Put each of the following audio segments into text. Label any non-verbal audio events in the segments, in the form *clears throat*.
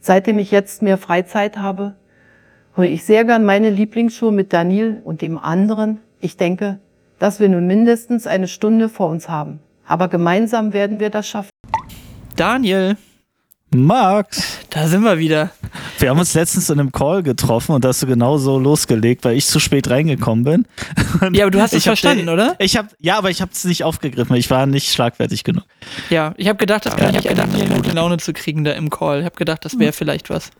seitdem ich jetzt mehr Freizeit habe, höre ich sehr gern meine Lieblingsshow mit Daniel und dem anderen. Ich denke, dass wir nun mindestens eine Stunde vor uns haben. Aber gemeinsam werden wir das schaffen. Daniel, Max, da sind wir wieder. wir haben uns letztens in einem Call getroffen und da hast du genau so losgelegt, weil ich zu spät reingekommen bin. Und *laughs* Ja, aber du hast es verstanden, den- oder? Ich hab, ja, aber ich habe es nicht aufgegriffen. Ich war nicht schlagfertig genug. Ja, ich habe gedacht, das Ja, kann ich ich hab gedacht, gedacht, gute Laune zu kriegen da im Call. Ich habe gedacht, das wäre vielleicht was.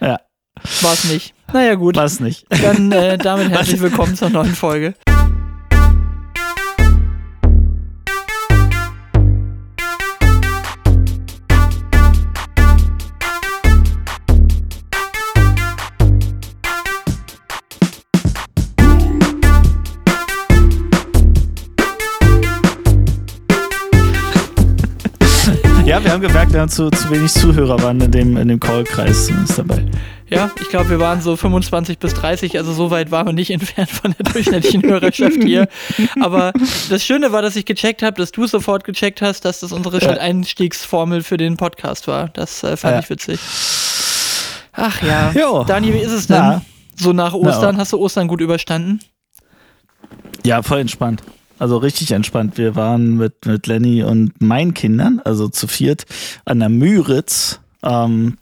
Ja, War es nicht. *laughs* Naja, gut. war es nicht. Dann äh, damit *laughs* herzlich willkommen zur neuen Folge. Ja, wir haben gemerkt, wir haben zu, zu wenig Zuhörer waren in dem, in dem Call-Kreis ist dabei. Ja, ich glaube, wir waren so 25 bis 30, also so weit waren wir nicht *laughs* entfernt von der durchschnittlichen Hörerschaft hier. Aber das Schöne war, dass ich gecheckt habe, dass du sofort gecheckt hast, dass das unsere Ja. Einstiegsformel für den Podcast war. Das äh, fand Ja. ich witzig. Ach ja. Jo. Dani, wie ist es denn? Na. So nach Ostern, Na. hast du Ostern gut überstanden? Ja, voll entspannt. Also richtig entspannt. Wir waren mit, mit Lenny und meinen Kindern, also zu viert, an der Müritz. Ähm,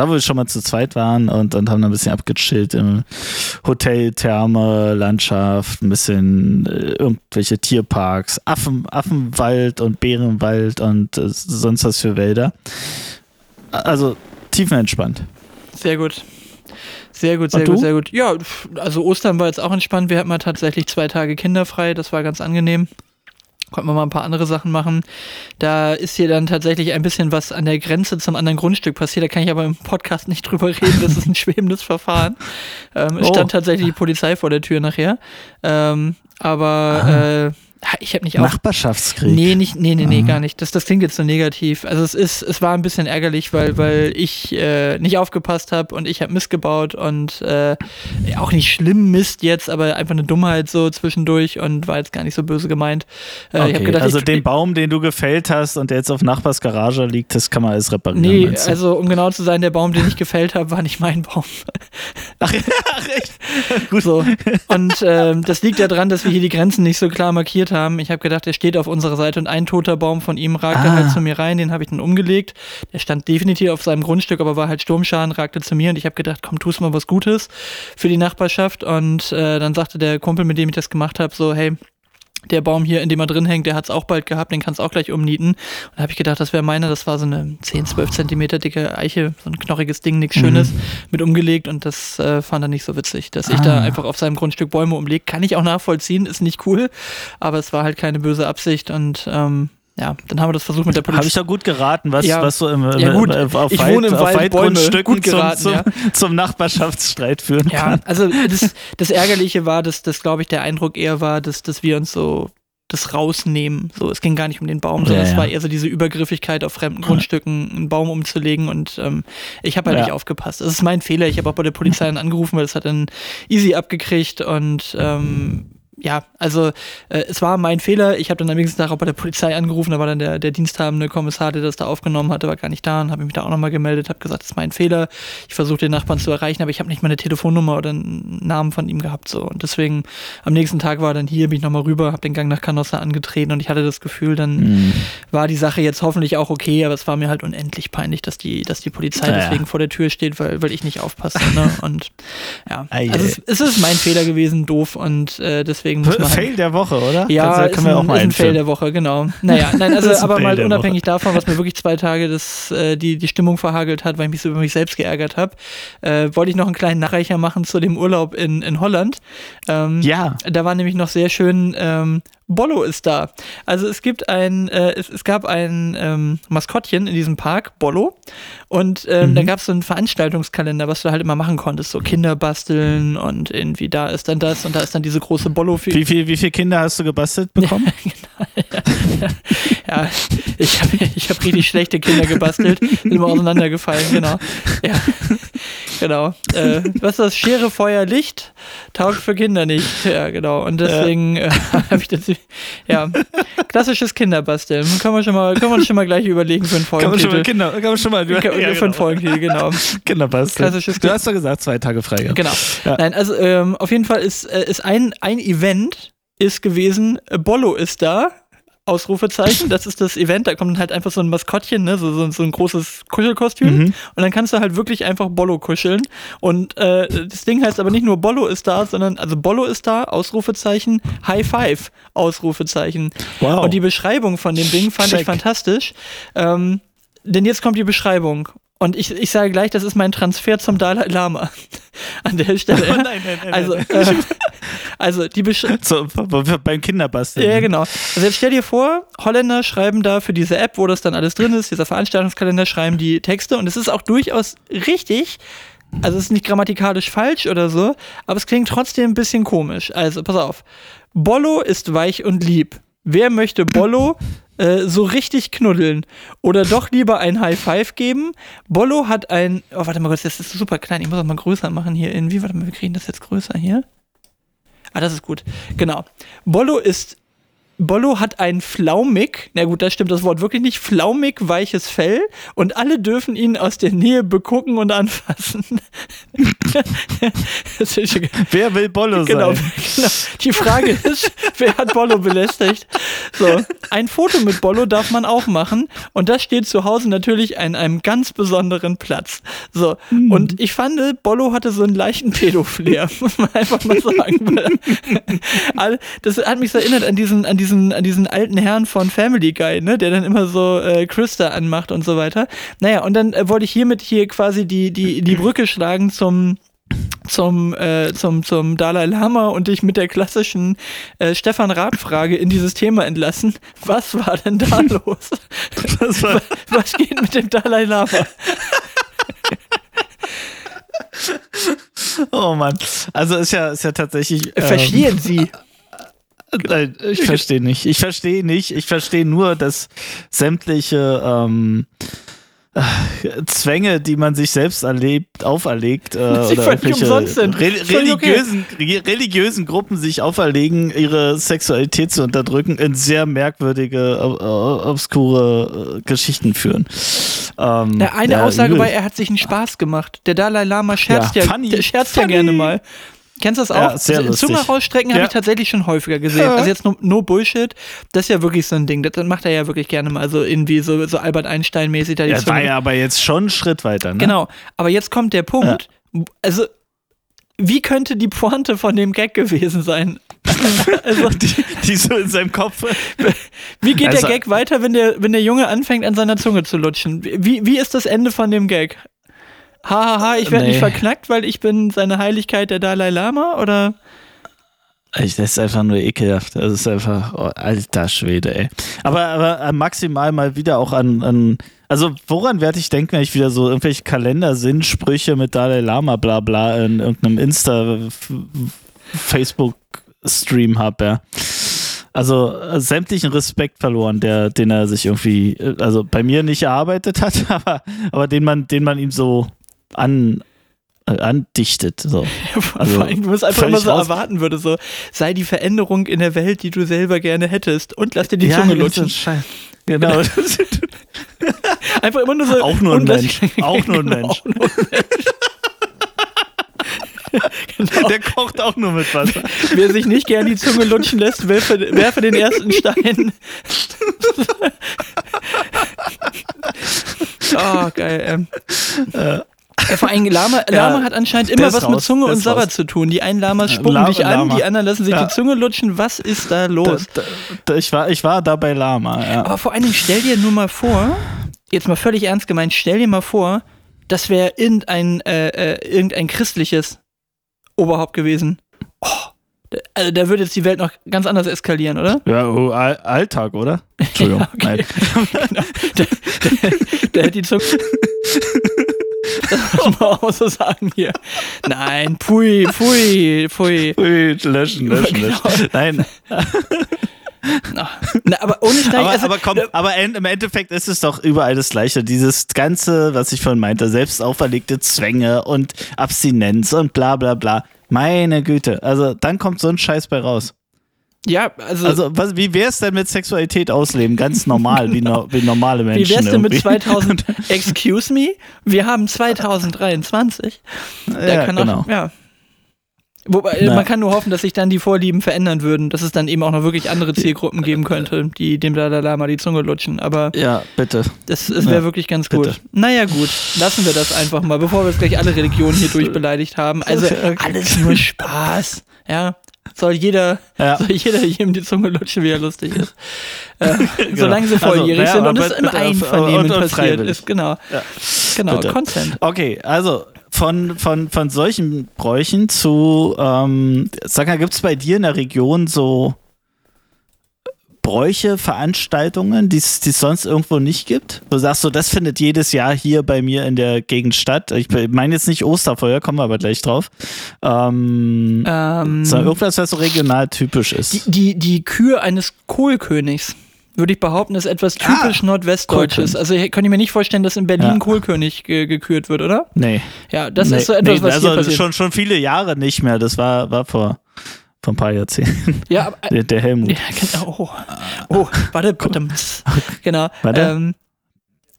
da, wo wir schon mal zu zweit waren und, und haben ein bisschen abgechillt im Hotel, Therme, Landschaft, ein bisschen äh, irgendwelche Tierparks, Affen, Affenwald und Bärenwald und äh, sonst was für Wälder. Also tiefenentspannt. Sehr gut. Sehr gut, sehr gut, sehr gut. Ja, also Ostern war jetzt auch entspannt. Wir hatten mal tatsächlich zwei Tage kinderfrei. Das war ganz angenehm. Konnten wir mal ein paar andere Sachen machen. Da ist hier dann tatsächlich ein bisschen was an der Grenze zum anderen Grundstück passiert. Da kann ich aber im Podcast nicht *laughs* drüber reden. Das ist ein schwebendes Verfahren. Ähm, es Oh. stand tatsächlich die Polizei vor der Tür nachher. Ähm, aber äh, ich habe nicht auf, Nachbarschaftskrieg. Nee, nicht, nee, nee, nee, Ah. gar nicht. Das, das klingt jetzt so negativ. Also es ist, es war ein bisschen ärgerlich, weil, weil ich äh, nicht aufgepasst habe und ich habe Mist gebaut und äh, auch nicht schlimm Mist jetzt, aber einfach eine Dummheit so zwischendurch und war jetzt gar nicht so böse gemeint. Äh, Okay, gedacht, also den Baum, den du gefällt hast und der jetzt auf Nachbars Garage liegt, das kann man alles reparieren. Nee, also um genau zu sein, der Baum, den ich gefällt habe, war nicht mein Baum. *laughs* Ach, ach echt? *laughs* Gut. So. Und ähm, das liegt ja daran, dass wir hier die Grenzen nicht so klar markiert haben. Ich habe gedacht, der steht auf unserer Seite und ein toter Baum von ihm ragte Ah. halt zu mir rein, den habe ich dann umgelegt. Der stand definitiv auf seinem Grundstück, aber war halt Sturmschaden, ragte zu mir und ich habe gedacht, komm, tust mal was Gutes für die Nachbarschaft. Und äh, dann sagte der Kumpel, mit dem ich das gemacht habe, so, hey, der Baum hier, in dem er drin hängt, der hat es auch bald gehabt, den kannst du auch gleich umnieten. Und da habe ich gedacht, das wäre meiner, das war so eine 10, 12 Zentimeter dicke Eiche, so ein knochiges Ding, nichts Schönes, mit umgelegt und das äh, fand er nicht so witzig, dass ich da Ah. einfach auf seinem Grundstück Bäume umlege. Kann ich auch nachvollziehen, ist nicht cool, aber es war halt keine böse Absicht und ähm, ja, dann haben wir das versucht mit der Habe Polizei. ich doch gut geraten, was, Ja. was so im, Ja, gut. äh, auf, Ich Weit, wohne im auf Wald. Waldgrundstücken Gut geraten, zum, ja. zum, *laughs* zum Nachbarschaftsstreit führen Ja, kann. also das, *laughs* das Ärgerliche war, dass das, glaube ich, der Eindruck eher war, dass, dass wir uns so das rausnehmen. So, es ging gar nicht um den Baum, sondern Ja, es war eher so diese Übergriffigkeit auf fremden Grundstücken, einen Baum umzulegen und ähm, ich habe halt nicht aufgepasst. Das ist mein Fehler. Ich habe auch bei der Polizei dann angerufen, weil das hat dann easy abgekriegt und ähm, ja, also äh, es war mein Fehler. Ich habe dann am nächsten Tag auch bei der Polizei angerufen, da war dann der, der diensthabende Kommissar, der das da aufgenommen hatte, war gar nicht da und habe mich da auch nochmal gemeldet, habe gesagt, das ist mein Fehler. Ich versuche den Nachbarn zu erreichen, aber ich habe nicht mal eine Telefonnummer oder einen Namen von ihm gehabt. So. Und deswegen am nächsten Tag war er dann hier, bin ich nochmal rüber, habe den Gang nach Canossa angetreten und ich hatte das Gefühl, dann Mhm. war die Sache jetzt hoffentlich auch okay, aber es war mir halt unendlich peinlich, dass die, dass die Polizei Ja, deswegen vor der Tür steht, weil, weil ich nicht aufpasse. Ne? *laughs* Und ja, also es, es ist mein Fehler gewesen, doof und äh, deswegen muss man Fail der Woche, oder? ja, Kannst, ist können wir auch ein, mal ist ein Fail der Woche, genau. *laughs* Naja, nein, also Das aber Fail mal unabhängig davon, was mir wirklich zwei Tage das, äh, die, die Stimmung verhagelt hat, weil ich mich so über mich selbst geärgert habe, äh, wollte ich noch einen kleinen Nachreicher machen zu dem Urlaub in, in Holland. Ähm, Ja, da war nämlich noch sehr schön, ähm, Bollo ist da. Also es gibt ein, äh, es, es gab ein ähm, Maskottchen in diesem Park, Bollo. Und ähm, Mhm. da gab es so einen Veranstaltungskalender, was du halt immer machen konntest. So Kinder basteln und irgendwie da ist dann das und da ist dann diese große bollo für wie, viel, wie viele Kinder hast du gebastelt *laughs* bekommen? Ja, *laughs* ich habe ich hab richtig schlechte Kinder gebastelt, sind immer auseinandergefallen, genau. Ja. genau. Äh, was ist das? Schere, Feuer, Licht taugt für Kinder nicht. Ja, genau. Und deswegen ja. äh, *laughs* habe ich das. Ja, klassisches Kinderbasteln. Können wir schon mal, können wir schon mal gleich überlegen für einen Folgentitel. Kann man schon mal, Kinder, kann man schon mal ja, für einen genau. Folgentitel, *laughs* genau. Kinderbasteln. Klassisches du hast doch gesagt, zwei Tage frei. Genau. Ja. Nein, also ähm, auf jeden Fall ist, äh, ist ein, ein Event ist gewesen, Bollo ist da Ausrufezeichen. Das ist das Event, da kommt halt einfach so ein Maskottchen, ne? so, so, so ein großes Kuschelkostüm. Mhm. Und dann kannst du halt wirklich einfach Bollo kuscheln. Und äh, das Ding heißt aber nicht nur Bollo ist da, sondern also Bollo ist da, Ausrufezeichen, High Five, Ausrufezeichen. Wow. Und die Beschreibung von dem Ding fand Check. ich fantastisch. Ähm, denn jetzt kommt die Beschreibung. Und ich, ich sage gleich, das ist mein Transfer zum Dalai Lama. *laughs* An der Stelle. Oh nein, nein, nein, also, äh, also die Besch *laughs* so, beim Kinderbasteln. Ja, genau. Also jetzt stell dir vor, Holländer schreiben da für diese App, wo das dann alles drin ist, dieser Veranstaltungskalender, schreiben die Texte und es ist auch durchaus richtig. Also es ist nicht grammatikalisch falsch oder so, aber es klingt trotzdem ein bisschen komisch. Also pass auf. Bollo ist weich und lieb. Wer möchte Bollo *laughs* äh, so richtig knuddeln oder doch lieber ein High Five geben. Bollo hat ein, oh warte mal, das ist super klein, ich muss das mal größer machen hier irgendwie, warte mal, wir kriegen das jetzt größer hier. Ah, das ist gut. Genau. Bollo ist Bollo hat ein flaumig, na gut, da stimmt das Wort wirklich nicht, flaumig weiches Fell und alle dürfen ihn aus der Nähe begucken und anfassen. *laughs* wer will Bollo genau, sein? Genau. Die Frage ist, wer hat Bollo belästigt? So, ein Foto mit Bollo darf man auch machen und das steht zu Hause natürlich an einem ganz besonderen Platz. So, mhm. und ich fand, Bollo hatte so einen leichten Pädoflair, *laughs* muss man einfach mal sagen. *laughs* das hat mich so erinnert an diesen, an diesen diesen, an diesen alten Herrn von Family Guy, ne, der dann immer so äh, Krista anmacht und so weiter. Naja, und dann äh, wollte ich hiermit hier quasi die, die, die Brücke schlagen zum zum, äh, zum, zum Dalai Lama und dich mit der klassischen äh, Stefan Raab-Frage in dieses Thema entlassen. Was war denn da *laughs* los? Was, was geht mit dem Dalai Lama? oh Mann. Also ist ja, ist ja tatsächlich. Ähm, Verstehen Sie. Nein, ich verstehe nicht. Ich verstehe nicht. Ich verstehe nur, dass sämtliche ähm, äh, Zwänge, die man sich selbst erlebt, auferlegt, äh, *laughs* oder religiösen, okay. religiösen Gruppen sich auferlegen, ihre Sexualität zu unterdrücken, in sehr merkwürdige, obskure äh, Geschichten führen. Ähm, ja, eine ja, Aussage war, er hat sich einen Spaß gemacht. Der Dalai Lama scherzt ja, ja, funny, scherzt funny. ja gerne mal. Kennst du das auch? Ja, sehr also, Zunge rausstrecken ja. habe ich tatsächlich schon häufiger gesehen. Ja. Also jetzt no, no, Bullshit, das ist ja wirklich so ein Ding. Das macht er ja wirklich gerne mal. Also irgendwie so, so Albert Einstein-mäßig. Da ja, war ja aber jetzt schon einen Schritt weiter, ne? Genau. Aber jetzt kommt der Punkt. Also, wie könnte die Pointe von dem Gag gewesen sein? *laughs* also, die, die, so in seinem Kopf. *laughs* Wie geht also, der Gag weiter, wenn der, wenn der Junge anfängt, an seiner Zunge zu lutschen? Wie, wie ist das Ende von dem Gag? Hahaha, ich werde nee. nicht verknackt, weil ich bin seine Heiligkeit der Dalai Lama oder? Ich, das ist einfach nur ekelhaft. Das ist einfach, oh, alter Schwede, ey. Aber, aber äh, maximal mal wieder auch an, an also woran werde ich denken, wenn ich wieder so irgendwelche Kalender-Sinnsprüche mit Dalai Lama bla bla in irgendeinem Insta-Facebook-Stream habe, ja. Also äh, sämtlichen Respekt verloren, der, den er sich irgendwie, äh, also bei mir nicht erarbeitet hat, *laughs* aber, aber den man, den man ihm so an, äh, andichtet. So. *laughs* Also, Vor allem, du musst einfach immer so erwarten würde, so sei die Veränderung in der Welt, die du selber gerne hättest und lass dir die ja, Zunge lutschen. Genau. *laughs* einfach immer nur so. Auch nur ein Mensch. *laughs* Auch nur ein genau, Mensch. Auch nur ein Mensch. genau. Der kocht auch nur mit Wasser. Wer sich nicht gern die Zunge lutschen lässt, werfe, werfe den ersten Stein. oh, geil. Ähm. Äh. Ja, vor allem Lama, *laughs* Lama ja, hat anscheinend immer was raus, mit Zunge und Sabber zu tun. Die einen Lamas spucken Lama, dich an, Lama. die anderen lassen sich ja. die Zunge lutschen. Was ist da los? Da, da, ich, war, ich war da bei Lama, ja. Aber vor allen Dingen stell dir nur mal vor, jetzt mal völlig ernst gemeint, stell dir mal vor, das wäre irgendein, äh, äh, irgendein christliches Oberhaupt gewesen. Oh, also da würde jetzt die Welt noch ganz anders eskalieren, oder? Ja, oh, All Alltag, oder? *laughs* Entschuldigung. ja, okay. genau. *laughs* der, der, der hätte die Zunge. Das *laughs* muss man auch so sagen hier. Nein, pui, pui, pui. Pui, löschen, löschen, genau. löschen. Nein. *laughs* Na, aber ohne Schneid, Aber, also, aber komm, aber en- im Endeffekt ist es doch überall das Gleiche. Dieses Ganze, was ich vorhin meinte, selbst auferlegte Zwänge und Abstinenz und bla bla bla. Meine Güte. Also dann kommt so ein Scheiß bei raus. Ja, also, Also was, wie wär's denn mit Sexualität ausleben? Ganz normal, wie, no, wie normale Menschen. wie wär's denn mit irgendwie. 2000? *laughs* Excuse me? Wir haben 2023. Da ja, kann genau. auch, ja. Wobei, Na. man kann nur hoffen, dass sich dann die Vorlieben verändern würden, dass es dann eben auch noch wirklich andere Zielgruppen geben könnte, die dem Dalai Lama die Zunge lutschen. Aber Ja, bitte. das, das wäre Ja, wirklich ganz bitte. gut. Naja, gut, lassen wir das einfach mal, bevor wir jetzt gleich alle Religionen hier *laughs* durchbeleidigt haben. Also alles nur Spaß. Ja. Soll jeder, Ja. *laughs* soll jeder jedem die Zunge lutschen, wie er lustig ist. *laughs* Äh, Genau. Solange sie Also, volljährig ja, sind und aber es im Einvernehmen und- und passiert ist. Genau. Ja. Genau, Bitte. Consent. Okay, also von, von, von solchen Bräuchen zu, ähm, sag mal, gibt es bei dir in der Region so Bräuche, Veranstaltungen, die es sonst irgendwo nicht gibt? Du sagst so, das findet jedes Jahr hier bei mir in der Gegend statt. Ich meine jetzt nicht Osterfeuer, kommen wir aber gleich drauf. Ähm, Ähm, sondern irgendwas, was so regional typisch Die, ist. die, die Kür eines Kohlkönigs, würde ich behaupten, ist etwas typisch Nordwestdeutsches. Kohlkönig. Also ich kann ich mir nicht vorstellen, dass in Berlin Ja. Kohlkönig ge gekürt wird, oder? Nee. Ja, das nee, ist so etwas, nee, was also hier passiert. schon, schon viele Jahre nicht mehr. Das war, war vor, vor ein paar Jahrzehnten. ja, aber, Der, der Helmut. ja, genau. Oh, oh warte, warte. Genau. Warte. Ähm,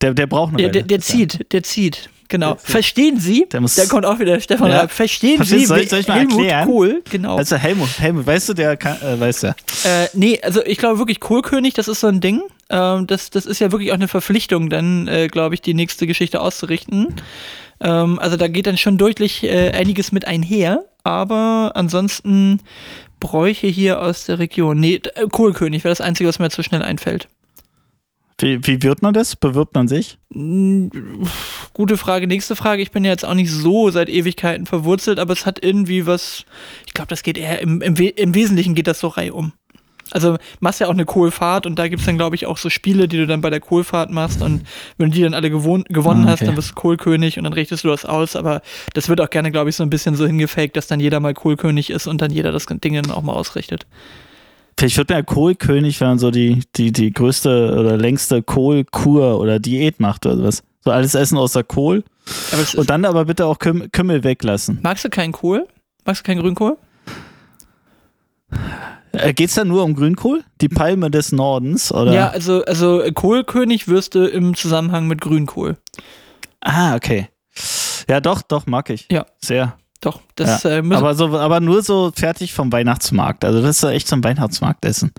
Der, der braucht eine der, der, der zieht, der zieht. Genau. Verstehen Sie? Der muss- da kommt auch wieder Stefan Ja. Raab. Verstehen Verstehst Sie? Soll wie ich- soll ich mal Helmut erklären? Kohl? Genau. Also Helmut, Helmut, weißt du, der kann, äh, weiß ja. Äh, nee, also ich glaube wirklich Kohlkönig, das ist so ein Ding. Ähm, das, das ist ja wirklich auch eine Verpflichtung, dann, äh, glaube ich, die nächste Geschichte auszurichten. Ähm, also da geht dann schon deutlich äh, einiges mit einher. Aber ansonsten Bräuche hier aus der Region. Nee, äh, Kohlkönig wäre das Einzige, was mir so schnell einfällt. Wie, wie wird man das? Bewirbt man sich? Gute Frage. Nächste Frage. Ich bin ja jetzt auch nicht so seit Ewigkeiten verwurzelt, aber es hat irgendwie was. Ich glaube, das geht eher im, im, im Wesentlichen geht das so reihum. Also machst ja auch eine Kohlfahrt und da gibt's dann, glaube ich, auch so Spiele, die du dann bei der Kohlfahrt machst und wenn du die dann alle gewohn gewonnen Ah, hast, okay. dann bist du Kohlkönig und dann richtest du das aus, aber das wird auch gerne, glaube ich, so ein bisschen so hingefaked, dass dann jeder mal Kohlkönig ist und dann jeder das Ding dann auch mal ausrichtet. Vielleicht wird ja Kohlkönig, wenn man so die, die, die größte oder längste Kohlkur oder Diät macht oder sowas. So alles Essen außer Kohl. Es Und dann aber bitte auch Küm Kümmel weglassen. magst du keinen Kohl? Magst du keinen Grünkohl? Äh, geht's da nur um Grünkohl? Die Palme des Nordens? Oder? Ja, also, also äh, Kohlkönig wirst du im Zusammenhang mit Grünkohl. Ah, okay. Ja, doch, doch, mag ich. Ja. Sehr. Doch, das ja. äh, müssen aber, so, aber nur so fertig vom Weihnachtsmarkt. Also das ist ja echt zum Weihnachtsmarktessen.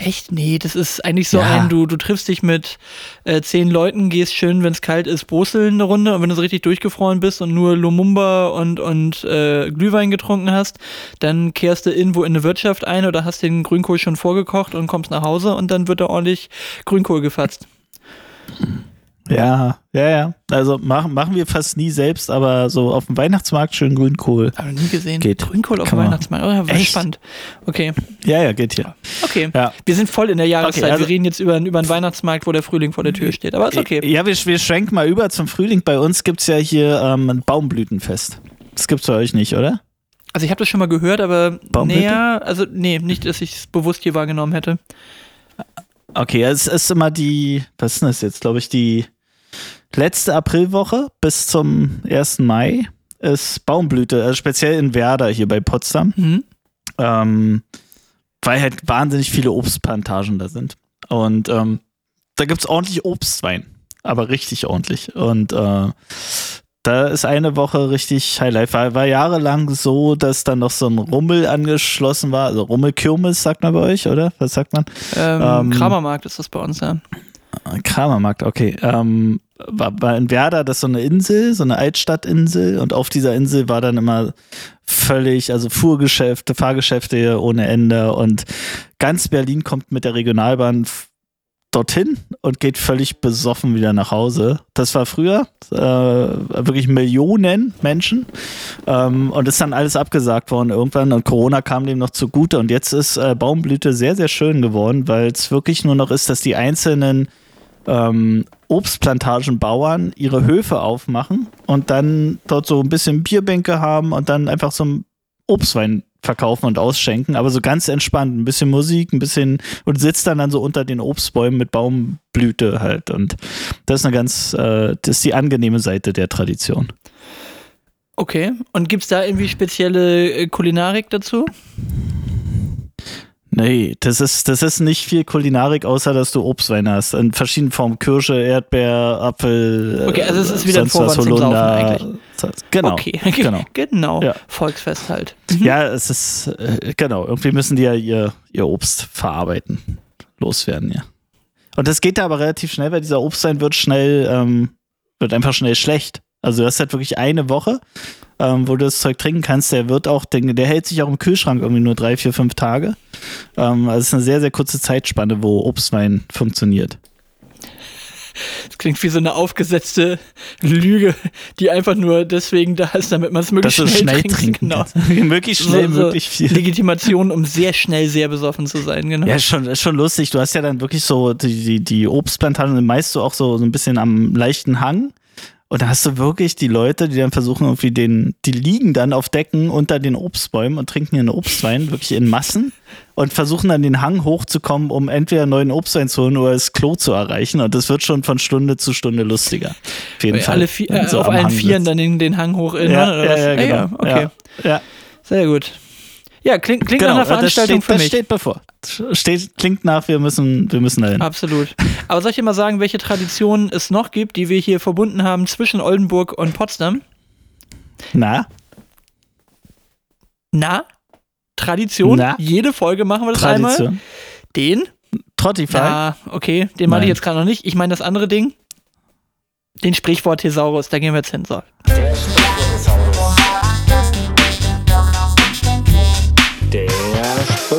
Echt? Nee, das ist eigentlich so Ja. ein, du, du triffst dich mit äh, zehn Leuten, gehst schön, wenn es kalt ist, brusseln eine Runde und wenn du so richtig durchgefroren bist und nur Lumumba und, und äh, Glühwein getrunken hast, dann kehrst du irgendwo in eine Wirtschaft ein oder hast den Grünkohl schon vorgekocht und kommst nach Hause und dann wird da ordentlich Grünkohl gefatzt. Ja, ja, ja. Also machen, machen wir fast nie selbst, aber so auf dem Weihnachtsmarkt schön Grünkohl. Aber nie gesehen. Geht. Grünkohl auf dem. Weihnachtsmarkt. Oh, ja, war Echt? spannend. Okay, Ja, ja, geht hier. okay. Ja. Wir sind voll in der Jahreszeit. Okay, also- wir reden jetzt über, über einen Weihnachtsmarkt, wo der Frühling vor der Tür steht. Aber ist okay. Ja, wir, wir schwenken mal über zum Frühling. Bei uns gibt es ja hier ähm, ein Baumblütenfest. Das gibt's bei euch nicht, oder? Also ich habe das schon mal gehört, aber näher, also nee, nicht, dass ich es bewusst hier wahrgenommen hätte. Okay, es ist immer die, was ist denn das jetzt, glaube ich, die letzte Aprilwoche bis zum 1. Mai ist Baumblüte, also speziell in Werder hier bei Potsdam, Mhm. ähm, weil halt wahnsinnig viele Obstplantagen da sind. Und ähm, da gibt es ordentlich Obstwein, aber richtig ordentlich. Und äh, da ist eine Woche richtig Highlight. War, war jahrelang so, dass dann noch so ein Rummel angeschlossen war. Also Rummelkirmes sagt man bei euch, oder? Was sagt man? Ähm, Ähm, Kramermarkt ist das bei uns, ja. Kramermarkt, okay. Ähm, war, war in Werder das so eine Insel, so eine Altstadtinsel. Und auf dieser Insel war dann immer völlig, also Fuhrgeschäfte, Fahrgeschäfte ohne Ende. Und ganz Berlin kommt mit der Regionalbahn dorthin und geht völlig besoffen wieder nach Hause. Das war früher äh, wirklich Millionen Menschen. Ähm, und ist dann alles abgesagt worden irgendwann. Und Corona kam dem noch zugute. Und jetzt ist äh, Baumblüte sehr, sehr schön geworden, weil es wirklich nur noch ist, dass die einzelnen ähm, Obstplantagenbauern ihre Höfe aufmachen und dann dort so ein bisschen Bierbänke haben und dann einfach so ein Obstwein verkaufen und ausschenken, aber so ganz entspannt, ein bisschen Musik, ein bisschen und sitzt dann dann so unter den Obstbäumen mit Baumblüte halt und das ist eine ganz, äh, das ist die angenehme Seite der Tradition. Okay, und gibt es da irgendwie spezielle äh, Kulinarik dazu? Nee, das ist, das ist nicht viel Kulinarik, außer dass du Obstwein hast. In verschiedenen Formen. Kirsche, Erdbeer, Apfel. Okay, also es ist wieder ein Vorwand zum Saufen eigentlich. Genau. Okay, *laughs* genau. genau. Ja. Volksfest halt. Mhm. Ja, es ist, äh, genau. Irgendwie müssen die ja ihr, ihr Obst verarbeiten. Loswerden, ja. Und das geht da aber relativ schnell, weil dieser Obstwein wird schnell, ähm, wird einfach schnell schlecht. Also du hast halt wirklich eine Woche, ähm, wo du das Zeug trinken kannst. Der wird auch, der, der hält sich auch im Kühlschrank irgendwie nur drei, vier, fünf Tage. Ähm, also es ist eine sehr, sehr kurze Zeitspanne, wo Obstwein funktioniert. Das klingt wie so eine aufgesetzte Lüge, die einfach nur deswegen da ist, damit man es möglichst Dass schnell, schnell trinken. Genau. *laughs* möglichst schnell, So- so möglichst viel. Legitimation, um sehr schnell sehr besoffen zu sein, genau. Ja, ist schon, ist schon lustig. Du hast ja dann wirklich so die, die, die Obstplantagen, meist so auch so, so ein bisschen am leichten Hang. Und da hast du wirklich die Leute, die dann versuchen, irgendwie den, die liegen dann auf Decken unter den Obstbäumen und trinken ihren Obstwein, wirklich in Massen und versuchen dann den Hang hochzukommen, um entweder einen neuen Obstwein zu holen oder das Klo zu erreichen. Und das wird schon von Stunde zu Stunde lustiger. Auf jeden Weil Fall. alle vier, äh, so auf allen Hang Vieren sitzt. dann den, den Hang hoch in, Ja, oder ja, was? ja, Ah, genau. ja, okay. Ja, ja. Sehr gut. Ja, klingt, klingt Genau, nach einer das Veranstaltung steht, für das mich. steht bevor. Steht, klingt nach, wir müssen, wir müssen dahin. Absolut. Aber soll ich dir mal sagen, welche Traditionen es noch gibt, die wir hier verbunden haben zwischen Oldenburg und Potsdam? Na? Na? Tradition? Na? Jede Folge machen wir das einmal. Tradition. Den? Trottify? Ja, okay, den meine ich jetzt gerade noch nicht. Ich meine das andere Ding. Den Sprichwort Thesaurus, da gehen wir jetzt hin. So.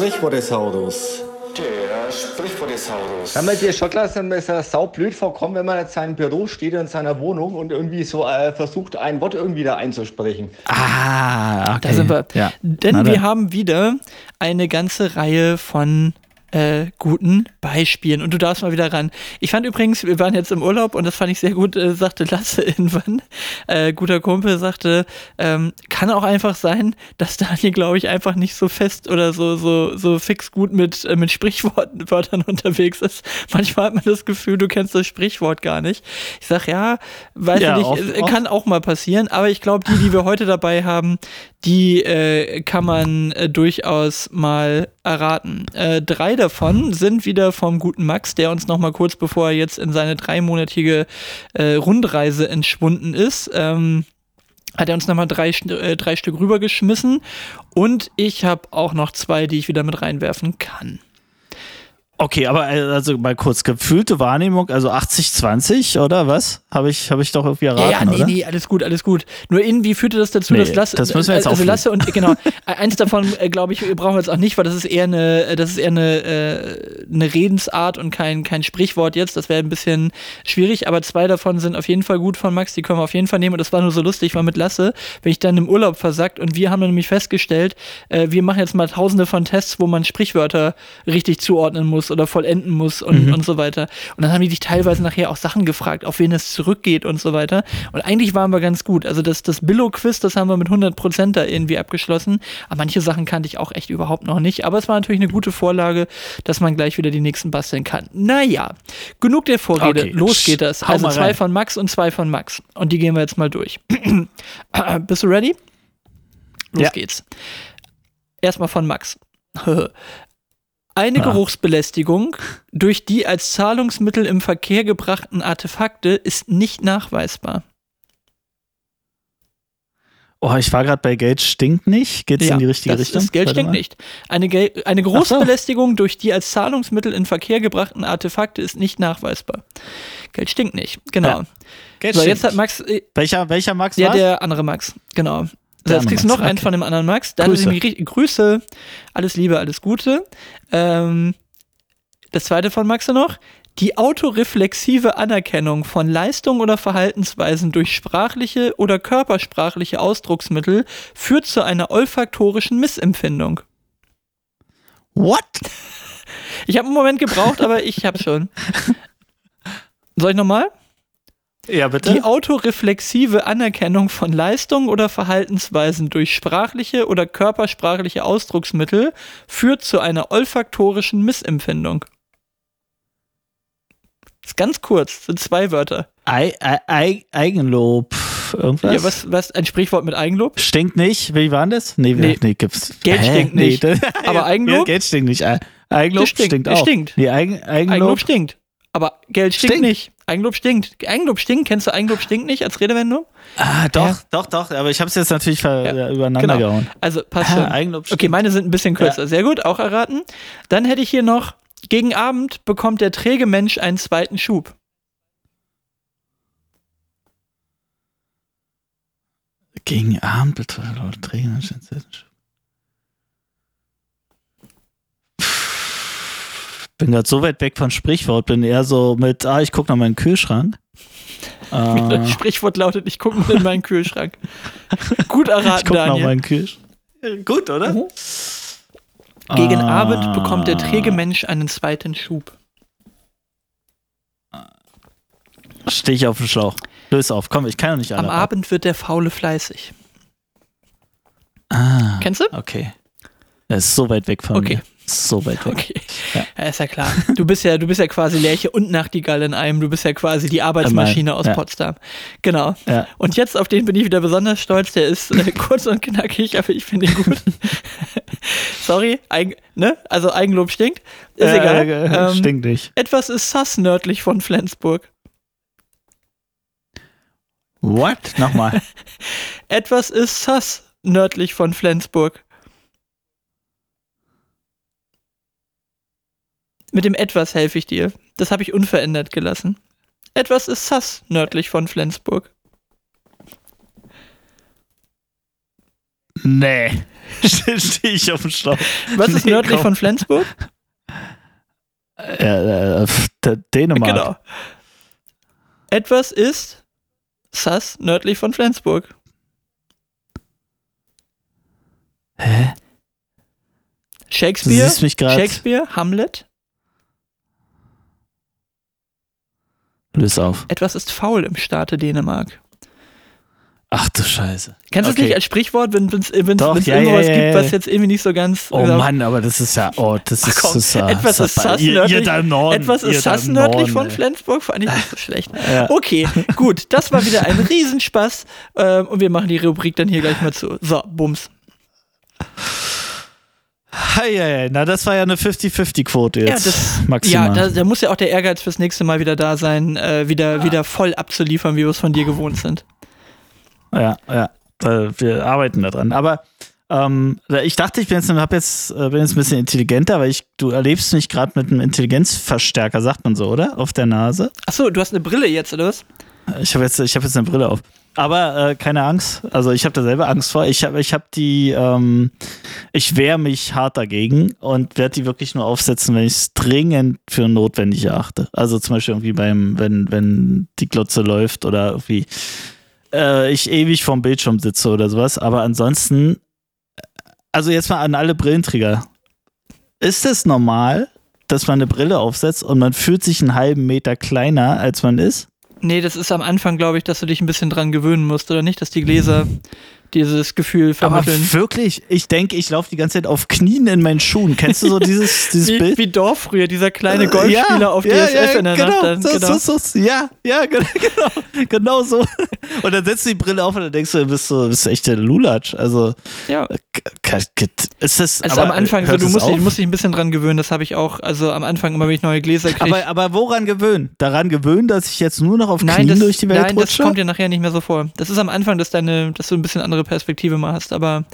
Sprichwortesaurus. Der Sprichwortesaurus. Kann man dir sein, dass er saublöd vorkommt, wenn man jetzt in seinem Büro steht in seiner Wohnung und irgendwie so äh, versucht, ein Wort irgendwie da einzusprechen. Ah, okay. Da sind wir. Ja. Denn Na wir haben wieder eine ganze Reihe von äh, guten Beispielen. Und du darfst mal wieder ran. Ich fand übrigens, wir waren jetzt im Urlaub und das fand ich sehr gut, äh, sagte Lasse *laughs* irgendwann, äh, guter Kumpel, sagte, ähm, kann auch einfach sein, dass Daniel, glaube ich, einfach nicht so fest oder so, so, so fix gut mit, äh, mit Sprichworten *laughs* Wörtern unterwegs ist. Manchmal hat man das Gefühl, du kennst das Sprichwort gar nicht. Ich sag, ja, weiß Ja, ich nicht, oft- äh, kann auch mal passieren, aber ich glaube, die, die wir heute dabei haben, die äh, kann man äh, durchaus mal erraten. Äh, drei davon sind wieder vom guten Max, der uns noch mal kurz bevor er jetzt in seine dreimonatige äh, Rundreise entschwunden ist, ähm, hat er uns nochmal drei, äh, drei Stück rübergeschmissen. Und ich habe auch noch zwei, die ich wieder mit reinwerfen kann. Okay, aber äh, also mal kurz gefühlte Wahrnehmung, also 80-20 oder was? Habe ich, hab ich doch irgendwie erraten, Ja, ja, nee, oder? nee, alles gut, alles gut. Nur irgendwie führte das dazu, Nee, dass Lasse, das müssen wir jetzt also. Lasse und genau, äh, *laughs* eins davon äh, glaube ich brauchen wir jetzt auch nicht, weil das ist eher eine, äh, das ist eher eine, äh, eine Redensart und kein kein Sprichwort jetzt. Das wäre ein bisschen schwierig, aber zwei davon sind auf jeden Fall gut von Max. Die können wir auf jeden Fall nehmen und das war nur so lustig, weil mit Lasse, wenn ich dann im Urlaub versackt und wir haben dann nämlich festgestellt, äh, wir machen jetzt mal Tausende von Tests, wo man Sprichwörter richtig zuordnen muss oder vollenden muss und, Mhm. und so weiter. Und dann haben die dich teilweise nachher auch Sachen gefragt, auf wen es zurückgeht und so weiter. Und eigentlich waren wir ganz gut. Also das, das Billo-Quiz, das haben wir mit 100% da irgendwie abgeschlossen. Aber manche Sachen kannte ich auch echt überhaupt noch nicht. Aber es war natürlich eine gute Vorlage, dass man gleich wieder die nächsten basteln kann. Naja, genug der Vorrede. Okay, Los geht das. hau Also zwei von Max und zwei von Max. Und die gehen wir jetzt mal durch. *clears throat* Bist du ready? Los Ja. geht's. Erstmal von Max. *laughs* Eine Ah. Geruchsbelästigung durch die als Zahlungsmittel im Verkehr gebrachten Artefakte ist nicht nachweisbar. Oh, ich war gerade bei Geld stinkt nicht. Geht's in die richtige das Richtung? Ist, Geld Warte stinkt mal. nicht. Eine, Gel eine Geruchsbelästigung durch die als Zahlungsmittel in Verkehr gebrachten Artefakte ist nicht nachweisbar. Geld stinkt nicht. Genau. Ja. Geld so, stinkt. jetzt hat Max, äh, welcher, welcher Max ja, der andere Max, genau. So, Der jetzt kriegst du noch einen okay. von dem anderen Max. Dann Grüße. Grüße. Grüße, alles Liebe, alles Gute. Ähm, das zweite von Max noch. Die autoreflexive Anerkennung von Leistungen oder Verhaltensweisen durch sprachliche oder körpersprachliche Ausdrucksmittel führt zu einer olfaktorischen Missempfindung. What? Ich habe einen Moment gebraucht, aber ich habe schon. *laughs* Soll ich nochmal? Ja, bitte. Die autoreflexive Anerkennung von Leistungen oder Verhaltensweisen durch sprachliche oder körpersprachliche Ausdrucksmittel führt zu einer olfaktorischen Missempfindung. Ist ganz kurz, sind zwei Wörter. Ei, ei, ei, Eigenlob. Irgendwas? Ja, was, was, ein Sprichwort mit Eigenlob? Stinkt nicht. Wie war das? Nee, Nee. nee. gibt's. Geld stinkt nicht. das- *laughs* Aber Eigenlob? Ja, Geld stinkt nicht. Ei- Eigenlob Das stinkt. stinkt, auch. stinkt. Nee, Eigen, Eigenlob. Eigenlob stinkt. Aber Geld stinkt, Stinkt. nicht. Eigenlob stinkt. Eigenlob stinkt. Kennst du Eigenlob stinkt nicht als Redewendung? Ah, doch, Ja. doch, doch. Aber ich habe es jetzt natürlich ver Ja, übereinander genau. gehauen. Also passt Ah, schon. Eigenlob Okay, stinkt. meine sind ein bisschen kürzer. Sehr gut, auch erraten. Dann hätte ich hier noch, gegen Abend bekommt der träge Mensch einen zweiten Schub. Gegen Abend betrifft laut Träger. Bin gerade so weit weg von Sprichwort, bin eher so mit, ah, ich guck noch mal in den Kühlschrank. *laughs* Äh, Sprichwort lautet, ich gucke mal in meinen Kühlschrank. *laughs* Gut ich erraten, guck noch mal Daniel. in den Kühlschrank. Gut, oder? Mhm. Gegen Ah. Abend bekommt der träge Mensch einen zweiten Schub. Stehe ich auf dem Schlauch. Löse auf, komm, ich kann doch nicht alle. Am. Abend wird der Faule fleißig. Ah, Kennst du? okay. Das ist so weit weg von Okay. mir. So weit weg. Okay. Ja. Ja. ist ja klar. Du bist ja, du bist ja quasi Lerche und Nachtigall in einem. Du bist ja quasi die Arbeitsmaschine aus Ja. Potsdam. Genau. Ja. Und jetzt, auf den bin ich wieder besonders stolz. Der ist äh, kurz und knackig, aber ich finde ihn gut. *laughs* Sorry, Eigen, ne? Also Eigenlob stinkt. Ist Äh, egal. äh, Ähm, Stinkt nicht. Etwas ist sass nördlich von Flensburg. What? Nochmal. *laughs* Etwas ist sass nördlich von Flensburg. Mit dem etwas helfe ich dir. Das habe ich unverändert gelassen. Etwas ist sass nördlich von Flensburg. nee. *laughs* Stehe ich auf dem Schlauch. Was ist Nee, nördlich komm. von Flensburg? Äh, äh, Dänemark. Genau. Etwas ist sass nördlich von Flensburg. Hä? Shakespeare? Shakespeare? Hamlet? Löse auf. Etwas ist faul im Staate Dänemark. Ach du Scheiße. Kennst du es Okay. nicht als Sprichwort, wenn es wenn's ja, irgendwas ja, ja, gibt, was jetzt irgendwie nicht so ganz. Oh äh, Mann, aber das ist ja, oh, das ist, komm, das ist etwas ist sass ihr, nördlich- ihr im Norden. Etwas ihr ist sass nördlich von. Flensburg, fand ich nicht so schlecht. *laughs* Okay, gut, das war wieder ein Riesenspaß ähm, und wir machen die Rubrik dann hier gleich mal zu. So, Bums. Hei. Na, das war ja eine 50-50-Quote Ja, jetzt. das, maximal. ja da, da muss ja auch der Ehrgeiz fürs nächste Mal wieder da sein, äh, wieder, wieder voll abzuliefern, wie wir es von dir gewohnt sind. Ja, ja. Wir arbeiten daran. Aber ähm, ich dachte, ich bin jetzt, hab jetzt, äh, bin jetzt ein bisschen intelligenter, weil ich, du erlebst mich gerade mit einem Intelligenzverstärker, sagt man so, oder? Auf der Nase. Achso, du hast eine Brille jetzt, oder was? Ich habe jetzt, ich hab jetzt eine Brille auf. Aber äh, keine Angst. Also ich habe da selber Angst vor. Ich habe ich hab die, ähm, ich wehre mich hart dagegen und werde die wirklich nur aufsetzen, wenn ich es dringend für notwendig erachte. Also zum Beispiel irgendwie beim, wenn, wenn die Glotze läuft oder irgendwie äh, ich ewig vorm Bildschirm sitze oder sowas. Aber ansonsten, also jetzt mal an alle Brillenträger. Ist es normal, dass man eine Brille aufsetzt und man fühlt sich einen halben Meter kleiner, als man ist? Nee, das ist am Anfang, glaube ich, dass du dich ein bisschen dran gewöhnen musst, oder nicht? Dass die Gläser dieses Gefühl vermitteln. Aber wirklich, ich denke, ich laufe die ganze Zeit auf Knien in meinen Schuhen. Kennst du so dieses, *laughs* dieses wie, Bild? wie Dorf früher, dieser kleine Äh, Golfspieler ja, auf ja, DSF ja, in der genau, Nacht. Dann, so, genau. so, so, ja, ja, genau, *laughs* genau, genau so. Und dann setzt du die Brille auf und dann denkst du, du bist so, bist echt der Lulatsch. Also, ja. k- ist das, Also am Anfang, so, du musst, dich, musst dich ein bisschen dran gewöhnen, das habe ich auch. Also am Anfang immer, wenn ich neue Gläser kriege. aber, aber woran gewöhnen? Daran gewöhnen, dass ich jetzt nur noch auf Nein, Knien das, durch die Welt nein das rutsche? kommt dir nachher nicht mehr so vor. Das ist am Anfang, dass, deine, dass du ein bisschen andere Perspektive mal hast, aber